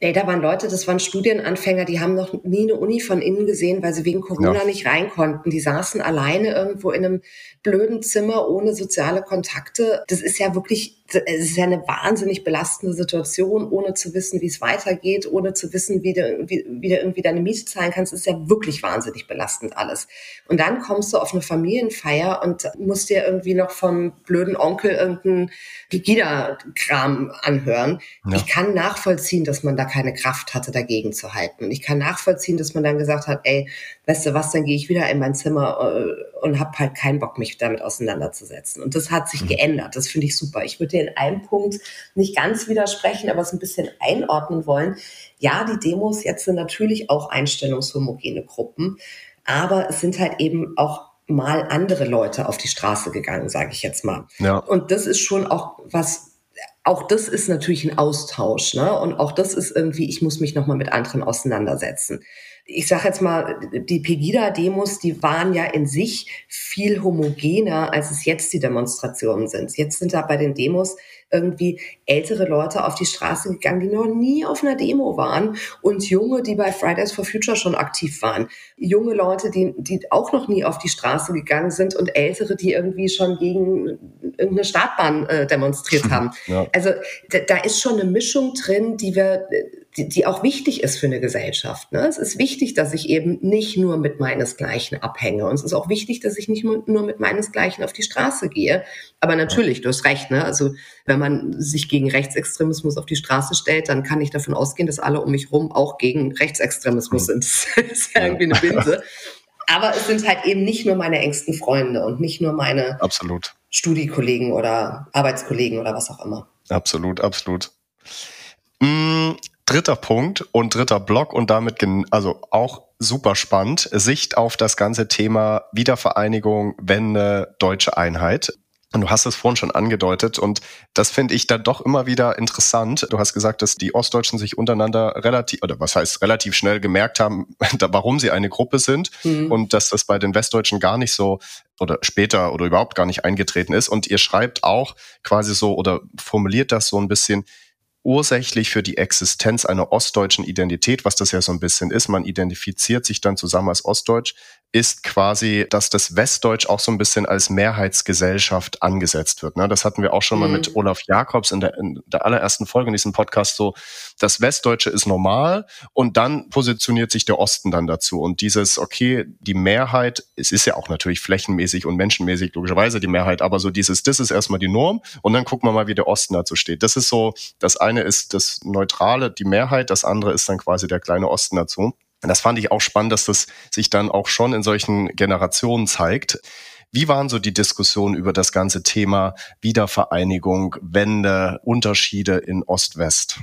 [SPEAKER 1] Ey, da waren Leute, das waren Studienanfänger, die haben noch nie eine Uni von innen gesehen, weil sie wegen Corona ja. nicht rein konnten. Die saßen alleine irgendwo in einem blöden Zimmer ohne soziale Kontakte. Das ist ja wirklich es ist ja eine wahnsinnig belastende Situation, ohne zu wissen, wie es weitergeht, ohne zu wissen, wie du, wie, wie du irgendwie deine Miete zahlen kannst, das ist ja wirklich wahnsinnig belastend alles. Und dann kommst du auf eine Familienfeier und musst dir irgendwie noch vom blöden Onkel irgendeinen Gigida-Kram anhören. Ja. Ich kann nachvollziehen, dass man da keine Kraft hatte, dagegen zu halten. Und ich kann nachvollziehen, dass man dann gesagt hat, ey, weißt du was, dann gehe ich wieder in mein Zimmer äh, und habe halt keinen Bock, mich damit auseinanderzusetzen. Und das hat sich mhm. geändert. Das finde ich super. Ich würde dir in einem Punkt nicht ganz widersprechen, aber es ein bisschen einordnen wollen. Ja, die Demos jetzt sind natürlich auch einstellungshomogene Gruppen, aber es sind halt eben auch mal andere Leute auf die Straße gegangen, sage ich jetzt mal. Ja. Und das ist schon auch was auch das ist natürlich ein Austausch, ne? Und auch das ist irgendwie, ich muss mich nochmal mit anderen auseinandersetzen ich sage jetzt mal, die Pegida-Demos, die waren ja in sich viel homogener, als es jetzt die Demonstrationen sind. Jetzt sind da bei den Demos irgendwie ältere Leute auf die Straße gegangen, die noch nie auf einer Demo waren und junge, die bei Fridays for Future schon aktiv waren. Junge Leute, die, die auch noch nie auf die Straße gegangen sind und ältere, die irgendwie schon gegen irgendeine Startbahn äh, demonstriert haben. Ja. Also da, da ist schon eine Mischung drin, die wir die, die auch wichtig ist für eine Gesellschaft. Ne? Es ist wichtig, dass ich eben nicht nur mit meinesgleichen abhänge. Und es ist auch wichtig, dass ich nicht nur mit meinesgleichen auf die Straße gehe. Aber natürlich, du hast recht. Ne? Also wenn man sich gegen Rechtsextremismus auf die Straße stellt, dann kann ich davon ausgehen, dass alle um mich rum auch gegen Rechtsextremismus sind. Das ist ja irgendwie eine Binse. Aber es sind halt eben nicht nur meine engsten Freunde und nicht nur meine
[SPEAKER 2] absolut.
[SPEAKER 1] Studiekollegen oder Arbeitskollegen oder was auch immer.
[SPEAKER 2] Absolut, absolut. Dritter Punkt und dritter Block und damit also auch super spannend. Sicht auf das ganze Thema Wiedervereinigung, Wende, deutsche Einheit. Und du hast es vorhin schon angedeutet und das finde ich dann doch immer wieder interessant. Du hast gesagt, dass die Ostdeutschen sich untereinander relativ, oder was heißt relativ schnell gemerkt haben, warum sie eine Gruppe sind mhm. und dass das bei den Westdeutschen gar nicht so oder später oder überhaupt gar nicht eingetreten ist. Und ihr schreibt auch quasi so oder formuliert das so ein bisschen, ursächlich für die Existenz einer ostdeutschen Identität, was das ja so ein bisschen ist. Man identifiziert sich dann zusammen als Ostdeutsch, ist quasi, dass das Westdeutsch auch so ein bisschen als Mehrheitsgesellschaft angesetzt wird. Ne? Das hatten wir auch schon mhm. mal mit Olaf Jakobs in der, in der allerersten Folge in diesem Podcast so. Das Westdeutsche ist normal und dann positioniert sich der Osten dann dazu. Und dieses, okay, die Mehrheit, es ist ja auch natürlich flächenmäßig und menschenmäßig logischerweise die Mehrheit, aber so dieses, das ist erstmal die Norm und dann gucken wir mal, wie der Osten dazu steht. Das ist so, das eine ist das Neutrale, die Mehrheit, das andere ist dann quasi der kleine Osten dazu. Das fand ich auch spannend, dass das sich dann auch schon in solchen Generationen zeigt. Wie waren so die Diskussionen über das ganze Thema Wiedervereinigung, Wende, Unterschiede in Ost-West?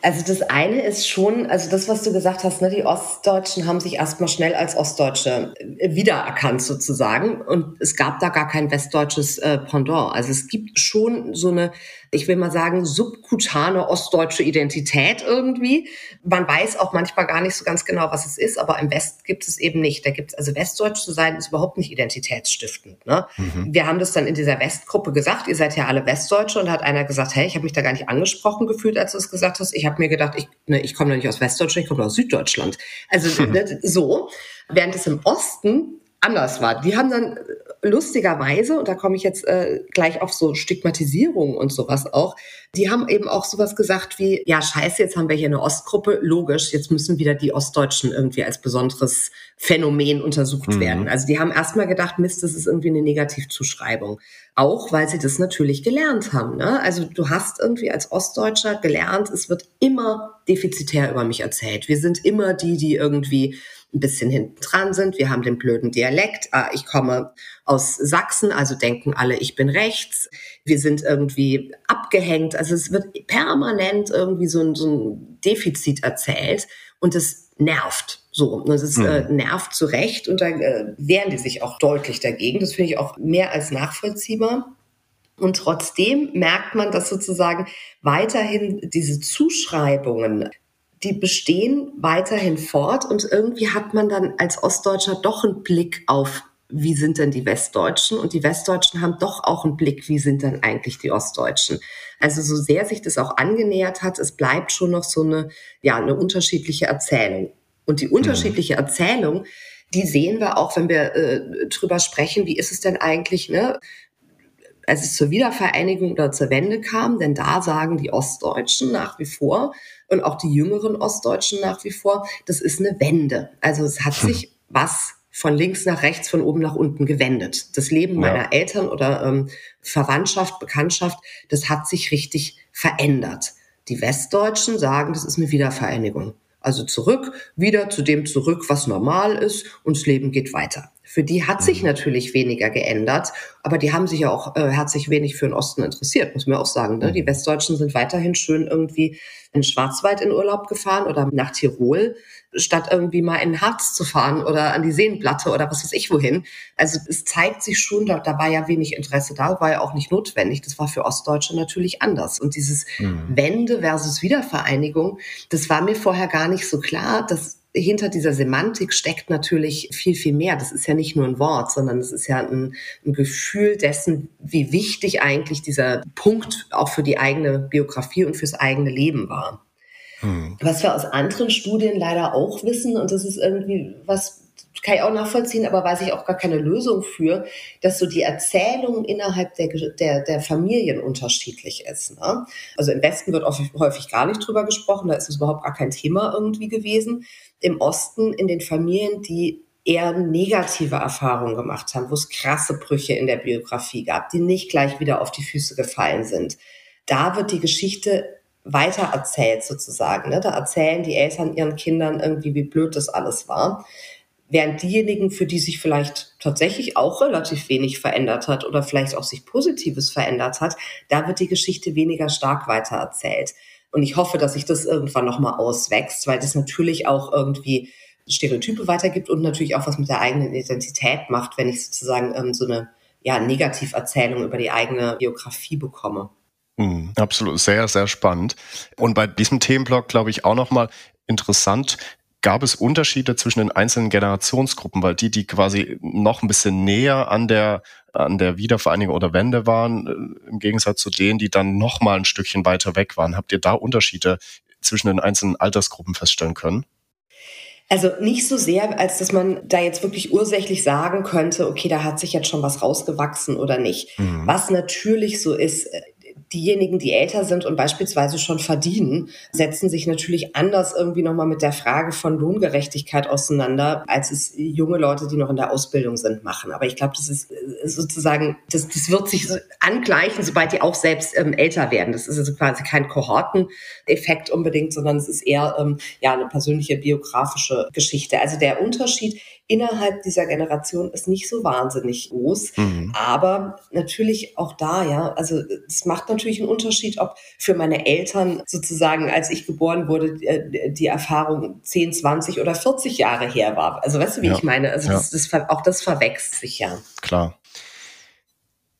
[SPEAKER 1] Also das eine ist schon, also das, was du gesagt hast, ne, die Ostdeutschen haben sich erstmal schnell als Ostdeutsche wiedererkannt sozusagen und es gab da gar kein westdeutsches äh, Pendant. Also es gibt schon so eine ich will mal sagen, subkutane ostdeutsche Identität irgendwie. Man weiß auch manchmal gar nicht so ganz genau, was es ist, aber im West gibt es eben nicht. Da gibt es, also westdeutsch zu sein, ist überhaupt nicht identitätsstiftend. Ne? Mhm. Wir haben das dann in dieser Westgruppe gesagt, ihr seid ja alle Westdeutsche und da hat einer gesagt, hey, ich habe mich da gar nicht angesprochen gefühlt, als du es gesagt hast. Ich habe mir gedacht, ich, ne, ich komme doch nicht aus Westdeutschland, ich komme aus Süddeutschland. Also mhm. ne, so. Während es im Osten anders war. Die haben dann lustigerweise, und da komme ich jetzt äh, gleich auf so Stigmatisierung und sowas auch, die haben eben auch sowas gesagt wie, ja, scheiße, jetzt haben wir hier eine Ostgruppe, logisch, jetzt müssen wieder die Ostdeutschen irgendwie als besonderes Phänomen untersucht mhm. werden. Also die haben erstmal gedacht, Mist, das ist irgendwie eine Negativzuschreibung. Auch weil sie das natürlich gelernt haben. Ne? Also du hast irgendwie als Ostdeutscher gelernt, es wird immer defizitär über mich erzählt. Wir sind immer die, die irgendwie ein bisschen hinten dran sind. Wir haben den blöden Dialekt. Ah, ich komme aus Sachsen, also denken alle, ich bin rechts. Wir sind irgendwie abgehängt. Also es wird permanent irgendwie so ein, so ein Defizit erzählt und es nervt. So, und es mhm. äh, nervt zu Recht und da äh, wehren die sich auch deutlich dagegen. Das finde ich auch mehr als nachvollziehbar. Und trotzdem merkt man, dass sozusagen weiterhin diese Zuschreibungen die bestehen weiterhin fort und irgendwie hat man dann als Ostdeutscher doch einen Blick auf, wie sind denn die Westdeutschen und die Westdeutschen haben doch auch einen Blick, wie sind denn eigentlich die Ostdeutschen. Also so sehr sich das auch angenähert hat, es bleibt schon noch so eine, ja, eine unterschiedliche Erzählung. Und die unterschiedliche Erzählung, die sehen wir auch, wenn wir äh, drüber sprechen, wie ist es denn eigentlich, ne? Als es zur Wiedervereinigung oder zur Wende kam, denn da sagen die Ostdeutschen nach wie vor, und auch die jüngeren Ostdeutschen nach wie vor, das ist eine Wende. Also es hat hm. sich was von links nach rechts, von oben nach unten gewendet. Das Leben meiner Eltern oder ähm, Verwandtschaft, Bekanntschaft, das hat sich richtig verändert. Die Westdeutschen sagen, das ist eine Wiedervereinigung. Also zurück, wieder zu dem zurück, was normal ist und das Leben geht weiter. Für die hat sich mhm. natürlich weniger geändert, aber die haben sich ja auch äh, herzlich wenig für den Osten interessiert, muss man auch sagen. Ne? Die mhm. Westdeutschen sind weiterhin schön irgendwie in Schwarzwald in Urlaub gefahren oder nach Tirol, statt irgendwie mal in Harz zu fahren oder an die Seenplatte oder was weiß ich wohin. Also es zeigt sich schon, da, da war ja wenig Interesse da, war ja auch nicht notwendig. Das war für Ostdeutsche natürlich anders. Und dieses mhm. Wende versus Wiedervereinigung, das war mir vorher gar nicht so klar, dass hinter dieser Semantik steckt natürlich viel, viel mehr. Das ist ja nicht nur ein Wort, sondern es ist ja ein, ein, Gefühl dessen, wie wichtig eigentlich dieser Punkt auch für die eigene Biografie und fürs eigene Leben war. Hm. Was wir aus anderen Studien leider auch wissen, und das ist irgendwie was, kann ich auch nachvollziehen, aber weiß ich auch gar keine Lösung für, dass so die Erzählung innerhalb der, der, der Familien unterschiedlich ist. Ne? Also im Westen wird häufig gar nicht drüber gesprochen, da ist es überhaupt gar kein Thema irgendwie gewesen. Im Osten, in den Familien, die eher negative Erfahrungen gemacht haben, wo es krasse Brüche in der Biografie gab, die nicht gleich wieder auf die Füße gefallen sind. Da wird die Geschichte weiter erzählt sozusagen. Ne? Da erzählen die Eltern ihren Kindern irgendwie, wie blöd das alles war. Während diejenigen, für die sich vielleicht tatsächlich auch relativ wenig verändert hat oder vielleicht auch sich Positives verändert hat, da wird die Geschichte weniger stark weitererzählt. Und ich hoffe, dass sich das irgendwann nochmal auswächst, weil das natürlich auch irgendwie Stereotype weitergibt und natürlich auch was mit der eigenen Identität macht, wenn ich sozusagen ähm, so eine ja, Negativerzählung über die eigene Biografie bekomme.
[SPEAKER 2] Mm, absolut, sehr, sehr spannend. Und bei diesem Themenblock glaube ich auch nochmal interessant, gab es Unterschiede zwischen den einzelnen Generationsgruppen, weil die, die quasi noch ein bisschen näher an der an der Wiedervereinigung oder Wende waren, äh, im Gegensatz zu denen, die dann noch mal ein Stückchen weiter weg waren. Habt ihr da Unterschiede zwischen den einzelnen Altersgruppen feststellen können?
[SPEAKER 1] Also nicht so sehr, als dass man da jetzt wirklich ursächlich sagen könnte, okay, da hat sich jetzt schon was rausgewachsen oder nicht. Mhm. Was natürlich so ist, äh, diejenigen, die älter sind und beispielsweise schon verdienen, setzen sich natürlich anders irgendwie nochmal mit der Frage von Lohngerechtigkeit auseinander, als es junge Leute, die noch in der Ausbildung sind, machen. Aber ich glaube, das ist äh, sozusagen, das, das wird sich angleichen, sobald die auch selbst ähm, älter werden. Das ist also quasi kein Kohorteneffekt unbedingt, sondern es ist eher ähm, ja eine persönliche biografische Geschichte. Also der Unterschied innerhalb dieser Generation ist nicht so wahnsinnig groß. Mhm. Aber natürlich auch da, ja, also es macht natürlich einen Unterschied, ob für meine Eltern sozusagen, als ich geboren wurde, äh, die Erfahrung 10, 20 oder 40 Jahre her war. Also weißt du, wie ja. ich meine? Also ja. das, das, auch das verwechselt sich ja.
[SPEAKER 2] Klar.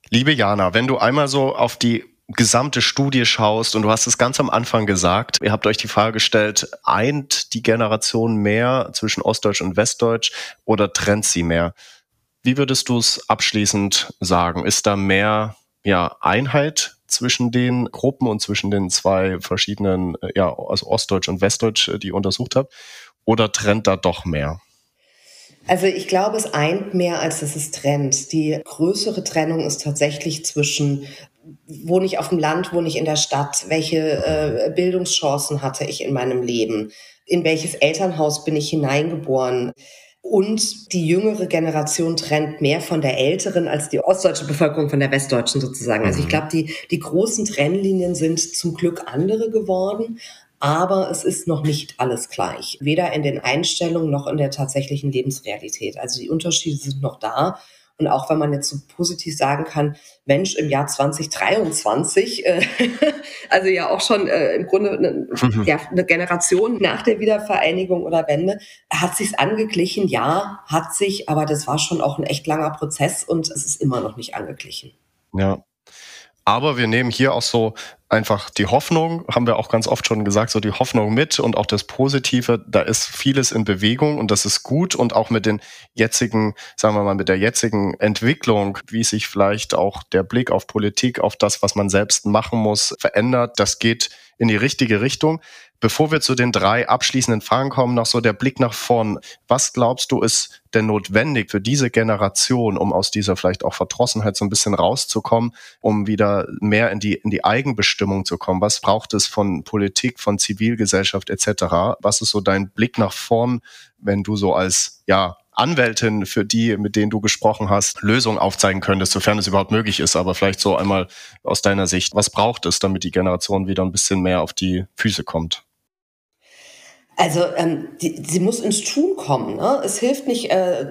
[SPEAKER 2] Liebe Jana, wenn du einmal so auf die gesamte Studie schaust und du hast es ganz am Anfang gesagt, ihr habt euch die Frage gestellt, eint die Generation mehr zwischen Ostdeutsch und Westdeutsch oder trennt sie mehr? Wie würdest du es abschließend sagen? Ist da mehr ja, Einheit zwischen den Gruppen und zwischen den zwei verschiedenen, äh, ja, also Ostdeutsch und Westdeutsch, äh, die ihr untersucht habt? Oder trennt da doch mehr?
[SPEAKER 1] Also ich glaube, es eint mehr, als dass es trennt. Die größere Trennung ist tatsächlich zwischen wohne ich auf dem Land, wohne ich in der Stadt, welche äh, Bildungschancen hatte ich in meinem Leben, in welches Elternhaus bin ich hineingeboren. Und die jüngere Generation trennt mehr von der älteren als die ostdeutsche Bevölkerung von der westdeutschen sozusagen. Also ich mhm. glaube, die, die großen Trennlinien sind zum Glück andere geworden. Aber es ist noch nicht alles gleich. Weder in den Einstellungen noch in der tatsächlichen Lebensrealität. Also die Unterschiede sind noch da. Und auch wenn man jetzt so positiv sagen kann, Mensch, im Jahr 2023, äh, also ja auch schon äh, im Grunde eine, mhm. ja, eine Generation nach der Wiedervereinigung oder Wende, hat sich's angeglichen, ja, hat sich, aber das war schon auch ein echt langer Prozess und es ist immer noch nicht angeglichen.
[SPEAKER 2] Ja, aber wir nehmen hier auch so einfach die Hoffnung, haben wir auch ganz oft schon gesagt, so die Hoffnung mit und auch das Positive. Da ist vieles in Bewegung und das ist gut und auch mit den jetzigen, sagen wir mal, mit der jetzigen Entwicklung, wie sich vielleicht auch der Blick auf Politik, auf das, was man selbst machen muss, verändert. Das geht in die richtige Richtung. Bevor wir zu den drei abschließenden Fragen kommen, noch so der Blick nach vorn. Was glaubst du ist denn notwendig für diese Generation, um aus dieser vielleicht auch Verdrossenheit so ein bisschen rauszukommen, um wieder mehr in die, in die Eigenbestimmung zu kommen? Was braucht es von Politik, von Zivilgesellschaft etc.? Was ist so dein Blick nach vorn, wenn du so als, ja, Anwältin, für die, mit denen du gesprochen hast, Lösungen aufzeigen könntest, sofern es überhaupt möglich ist. Aber vielleicht so einmal aus deiner Sicht, was braucht es, damit die Generation wieder ein bisschen mehr auf die Füße kommt?
[SPEAKER 1] Also ähm, die, sie muss ins Tun kommen. Ne? Es hilft nicht, äh,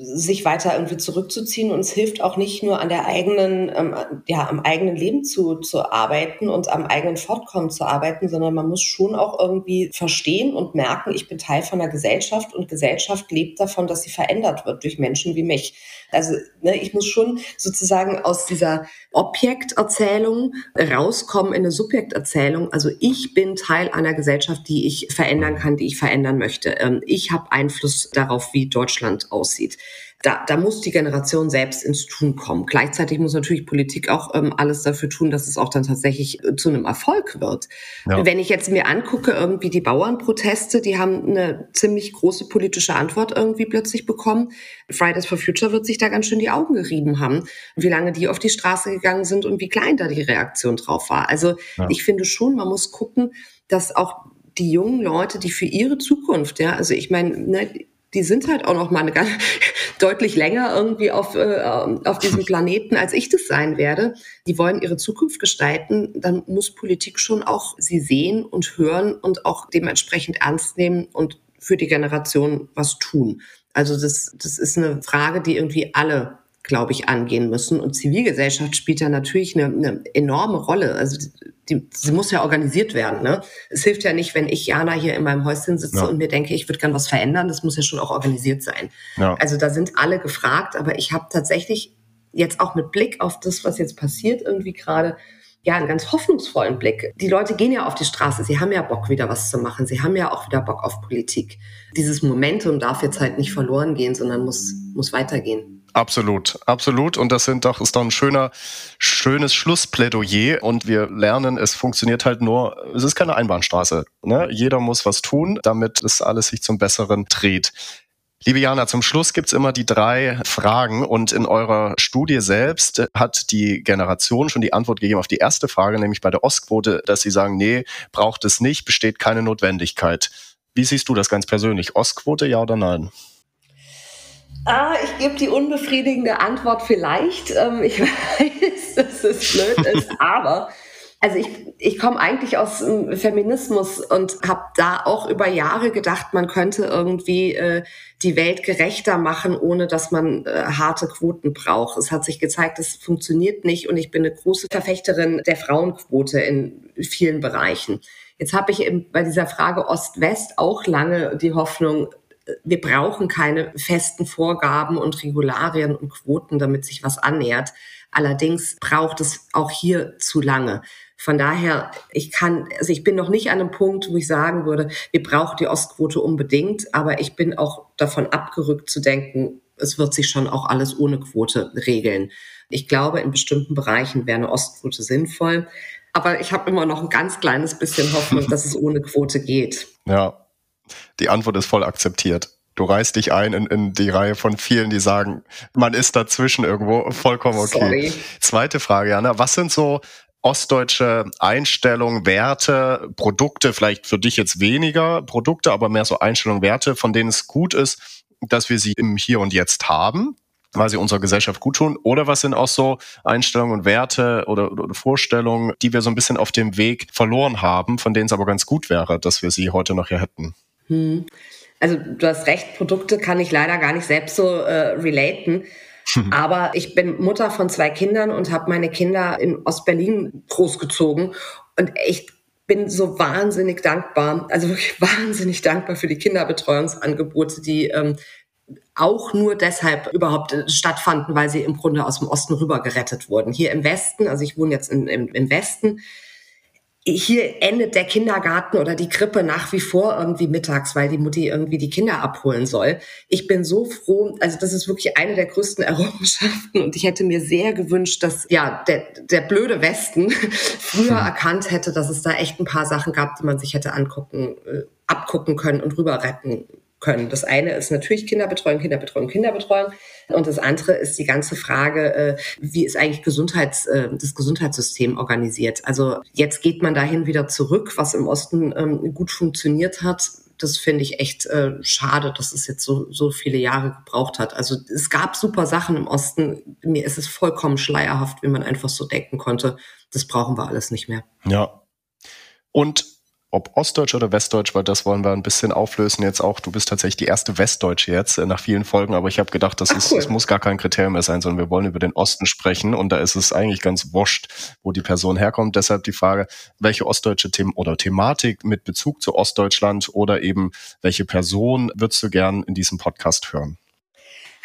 [SPEAKER 1] sich weiter irgendwie zurückzuziehen und es hilft auch nicht nur an der eigenen, ähm, ja, am eigenen Leben zu, zu arbeiten und am eigenen Fortkommen zu arbeiten, sondern man muss schon auch irgendwie verstehen und merken, ich bin Teil von einer Gesellschaft und Gesellschaft lebt davon, dass sie verändert wird durch Menschen wie mich. Also ne, ich muss schon sozusagen aus dieser Objekterzählung rauskommen in eine Subjekterzählung. Also ich bin Teil einer Gesellschaft, die ich verändern kann, die ich verändern möchte. Ähm, ich habe Einfluss darauf, wie Deutschland aussieht. Da, da muss die Generation selbst ins Tun kommen. Gleichzeitig muss natürlich Politik auch ähm, alles dafür tun, dass es auch dann tatsächlich äh, zu einem Erfolg wird. Ja. Wenn ich jetzt mir angucke, irgendwie die Bauernproteste, die haben eine ziemlich große politische Antwort irgendwie plötzlich bekommen. Fridays for Future wird sich da ganz schön die Augen gerieben haben, wie lange die auf die Straße gegangen sind und wie klein da die Reaktion drauf war. Also ja. ich finde schon, man muss gucken, dass auch die jungen Leute, die für ihre Zukunft, ja, also ich meine, ne, die sind halt auch noch mal eine ganz, deutlich länger irgendwie auf, äh, auf diesem Planeten, als ich das sein werde. Die wollen ihre Zukunft gestalten. Dann muss Politik schon auch sie sehen und hören und auch dementsprechend ernst nehmen und für die Generation was tun. Also das, das ist eine Frage, die irgendwie alle glaube ich, angehen müssen. Und Zivilgesellschaft spielt da natürlich eine, eine enorme Rolle. Also die, sie muss ja organisiert werden. Ne? Es hilft ja nicht, wenn ich, Jana, hier in meinem Häuschen sitze ja. und mir denke, ich würde gern was verändern. Das muss ja schon auch organisiert sein. Ja. Also da sind alle gefragt. Aber ich habe tatsächlich jetzt auch mit Blick auf das, was jetzt passiert, irgendwie gerade ja, einen ganz hoffnungsvollen Blick. Die Leute gehen ja auf die Straße, sie haben ja Bock, wieder was zu machen, sie haben ja auch wieder Bock auf Politik. Dieses Momentum darf jetzt halt nicht verloren gehen, sondern muss, muss weitergehen.
[SPEAKER 2] Absolut, absolut. Und das sind doch, ist doch ein schöner, schönes Schlussplädoyer. Und wir lernen, es funktioniert halt nur, es ist keine Einbahnstraße. Ne? Jeder muss was tun, damit es alles sich zum Besseren dreht. Liebe Jana, zum Schluss gibt's immer die drei Fragen und in eurer Studie selbst hat die Generation schon die Antwort gegeben auf die erste Frage, nämlich bei der Ostquote, dass sie sagen, nee, braucht es nicht, besteht keine Notwendigkeit. Wie siehst du das ganz persönlich? Ostquote, ja oder nein?
[SPEAKER 1] Ah, ich gebe die unbefriedigende Antwort vielleicht. Ähm, ich weiß, dass es blöd ist, aber also ich, ich komme eigentlich aus dem Feminismus und habe da auch über Jahre gedacht, man könnte irgendwie äh, die Welt gerechter machen, ohne dass man äh, harte Quoten braucht. Es hat sich gezeigt, es funktioniert nicht und ich bin eine große Verfechterin der Frauenquote in vielen Bereichen. Jetzt habe ich eben bei dieser Frage Ost-West auch lange die Hoffnung, wir brauchen keine festen Vorgaben und Regularien und Quoten, damit sich was annähert. Allerdings braucht es auch hier zu lange. Von daher, ich kann, also ich bin noch nicht an einem Punkt, wo ich sagen würde, wir brauchen die Ostquote unbedingt, aber ich bin auch davon abgerückt zu denken, es wird sich schon auch alles ohne Quote regeln. Ich glaube, in bestimmten Bereichen wäre eine Ostquote sinnvoll. Aber ich habe immer noch ein ganz kleines bisschen Hoffnung, dass es ohne Quote geht.
[SPEAKER 2] Ja, die Antwort ist voll akzeptiert. Du reißt dich ein in, in die Reihe von vielen, die sagen, man ist dazwischen irgendwo vollkommen okay. Sorry. Zweite Frage, Jana. Was sind so ostdeutsche Einstellungen, Werte, Produkte, vielleicht für dich jetzt weniger Produkte, aber mehr so Einstellungen, Werte, von denen es gut ist, dass wir sie im Hier und Jetzt haben, weil sie unserer Gesellschaft gut tun? Oder was sind auch so Einstellungen und Werte oder, oder, Vorstellungen, die wir so ein bisschen auf dem Weg verloren haben, von denen es aber ganz gut wäre, dass wir sie heute noch hier hätten? Hm.
[SPEAKER 1] Also du hast recht, Produkte kann ich leider gar nicht selbst so äh, relaten. Hm. Aber ich bin Mutter von zwei Kindern und habe meine Kinder in Ostberlin großgezogen. Und ich bin so wahnsinnig dankbar, also wirklich wahnsinnig dankbar für die Kinderbetreuungsangebote, die ähm, auch nur deshalb überhaupt äh, stattfanden, weil sie im Grunde aus dem Osten rüber gerettet wurden. Hier im Westen, also ich wohne jetzt in, im, im Westen, hier endet der Kindergarten oder die Krippe nach wie vor irgendwie mittags, weil die Mutti irgendwie die Kinder abholen soll. Ich bin so froh, also das ist wirklich eine der größten Errungenschaften und ich hätte mir sehr gewünscht, dass ja der, der blöde Westen früher hm. erkannt hätte, dass es da echt ein paar Sachen gab, die man sich hätte angucken, äh, abgucken können und rüber retten können. Das eine ist natürlich Kinderbetreuung, Kinderbetreuung, Kinderbetreuung. Und das andere ist die ganze Frage, äh, wie ist eigentlich Gesundheits, äh, das Gesundheitssystem organisiert? Also jetzt geht man dahin wieder zurück, was im Osten ähm, gut funktioniert hat. Das finde ich echt äh, schade, dass es jetzt so, so viele Jahre gebraucht hat. Also es gab super Sachen im Osten. Mir ist es vollkommen schleierhaft, wie man einfach so denken konnte. Das brauchen wir alles nicht mehr.
[SPEAKER 2] Ja. Und ob Ostdeutsch oder Westdeutsch, weil das wollen wir ein bisschen auflösen jetzt auch. Du bist tatsächlich die erste Westdeutsche jetzt äh, nach vielen Folgen, aber ich habe gedacht, das, Ach, ist, cool. das muss gar kein Kriterium mehr sein, sondern wir wollen über den Osten sprechen und da ist es eigentlich ganz wurscht, wo die Person herkommt. Deshalb die Frage, welche ostdeutsche Themen oder Thematik mit Bezug zu Ostdeutschland oder eben welche Person würdest du gern in diesem Podcast hören?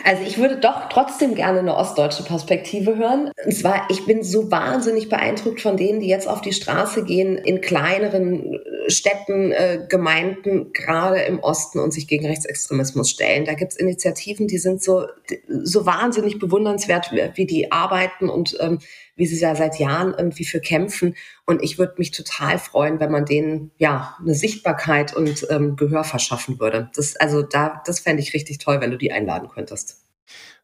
[SPEAKER 1] Also ich würde doch trotzdem gerne eine ostdeutsche Perspektive hören. Und zwar, ich bin so wahnsinnig beeindruckt von denen, die jetzt auf die Straße gehen in kleineren Städten, äh, Gemeinden, gerade im Osten und sich gegen Rechtsextremismus stellen. Da gibt es Initiativen, die sind so, so wahnsinnig bewundernswert, wie die arbeiten und ähm, wie sie ja seit Jahren irgendwie für kämpfen. Und ich würde mich total freuen, wenn man denen ja eine Sichtbarkeit und ähm, Gehör verschaffen würde. Das, also da, das fände ich richtig toll, wenn du die einladen könntest.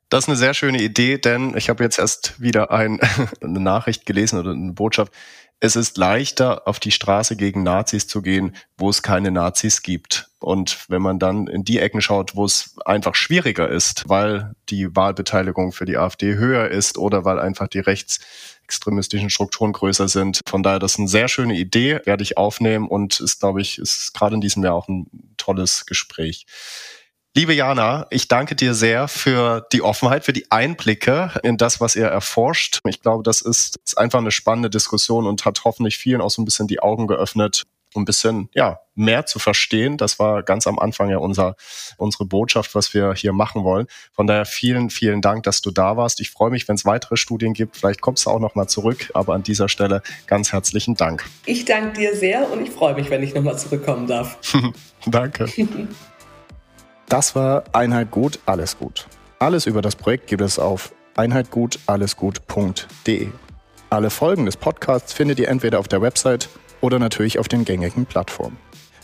[SPEAKER 2] Das ist eine sehr schöne Idee, denn ich habe jetzt erst wieder ein, eine Nachricht gelesen oder eine Botschaft. Es ist leichter, auf die Straße gegen Nazis zu gehen, wo es keine Nazis gibt. Und wenn man dann in die Ecken schaut, wo es einfach schwieriger ist, weil die Wahlbeteiligung für die AfD höher ist oder weil einfach die rechtsextremistischen Strukturen größer sind. Von daher, das ist eine sehr schöne Idee, werde ich aufnehmen und ist, glaube ich, ist gerade in diesem Jahr auch ein tolles Gespräch. Liebe Jana, ich danke dir sehr für die Offenheit, für die Einblicke in das, was ihr erforscht. Ich glaube, das ist, ist einfach eine spannende Diskussion und hat hoffentlich vielen auch so ein bisschen die Augen geöffnet, um ein bisschen ja, mehr zu verstehen. Das war ganz am Anfang ja unser, unsere Botschaft, was wir hier machen wollen. Von daher vielen, vielen Dank, dass du da warst. Ich freue mich, wenn es weitere Studien gibt. Vielleicht kommst du auch noch mal zurück, aber an dieser Stelle ganz herzlichen Dank.
[SPEAKER 1] Ich danke dir sehr und ich freue mich, wenn ich noch mal zurückkommen darf.
[SPEAKER 2] danke. Das war Einheit gut, alles gut. Alles über das Projekt gibt es auf einheitgutallesgut.de. Alle Folgen des Podcasts findet ihr entweder auf der Website oder natürlich auf den gängigen Plattformen.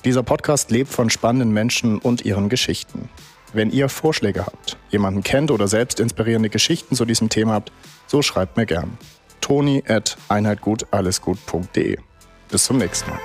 [SPEAKER 2] Dieser Podcast lebt von spannenden Menschen und ihren Geschichten. Wenn ihr Vorschläge habt, jemanden kennt oder selbst inspirierende Geschichten zu diesem Thema habt, so schreibt mir gern. Toni at einheitgutallesgut.de. Bis zum nächsten Mal.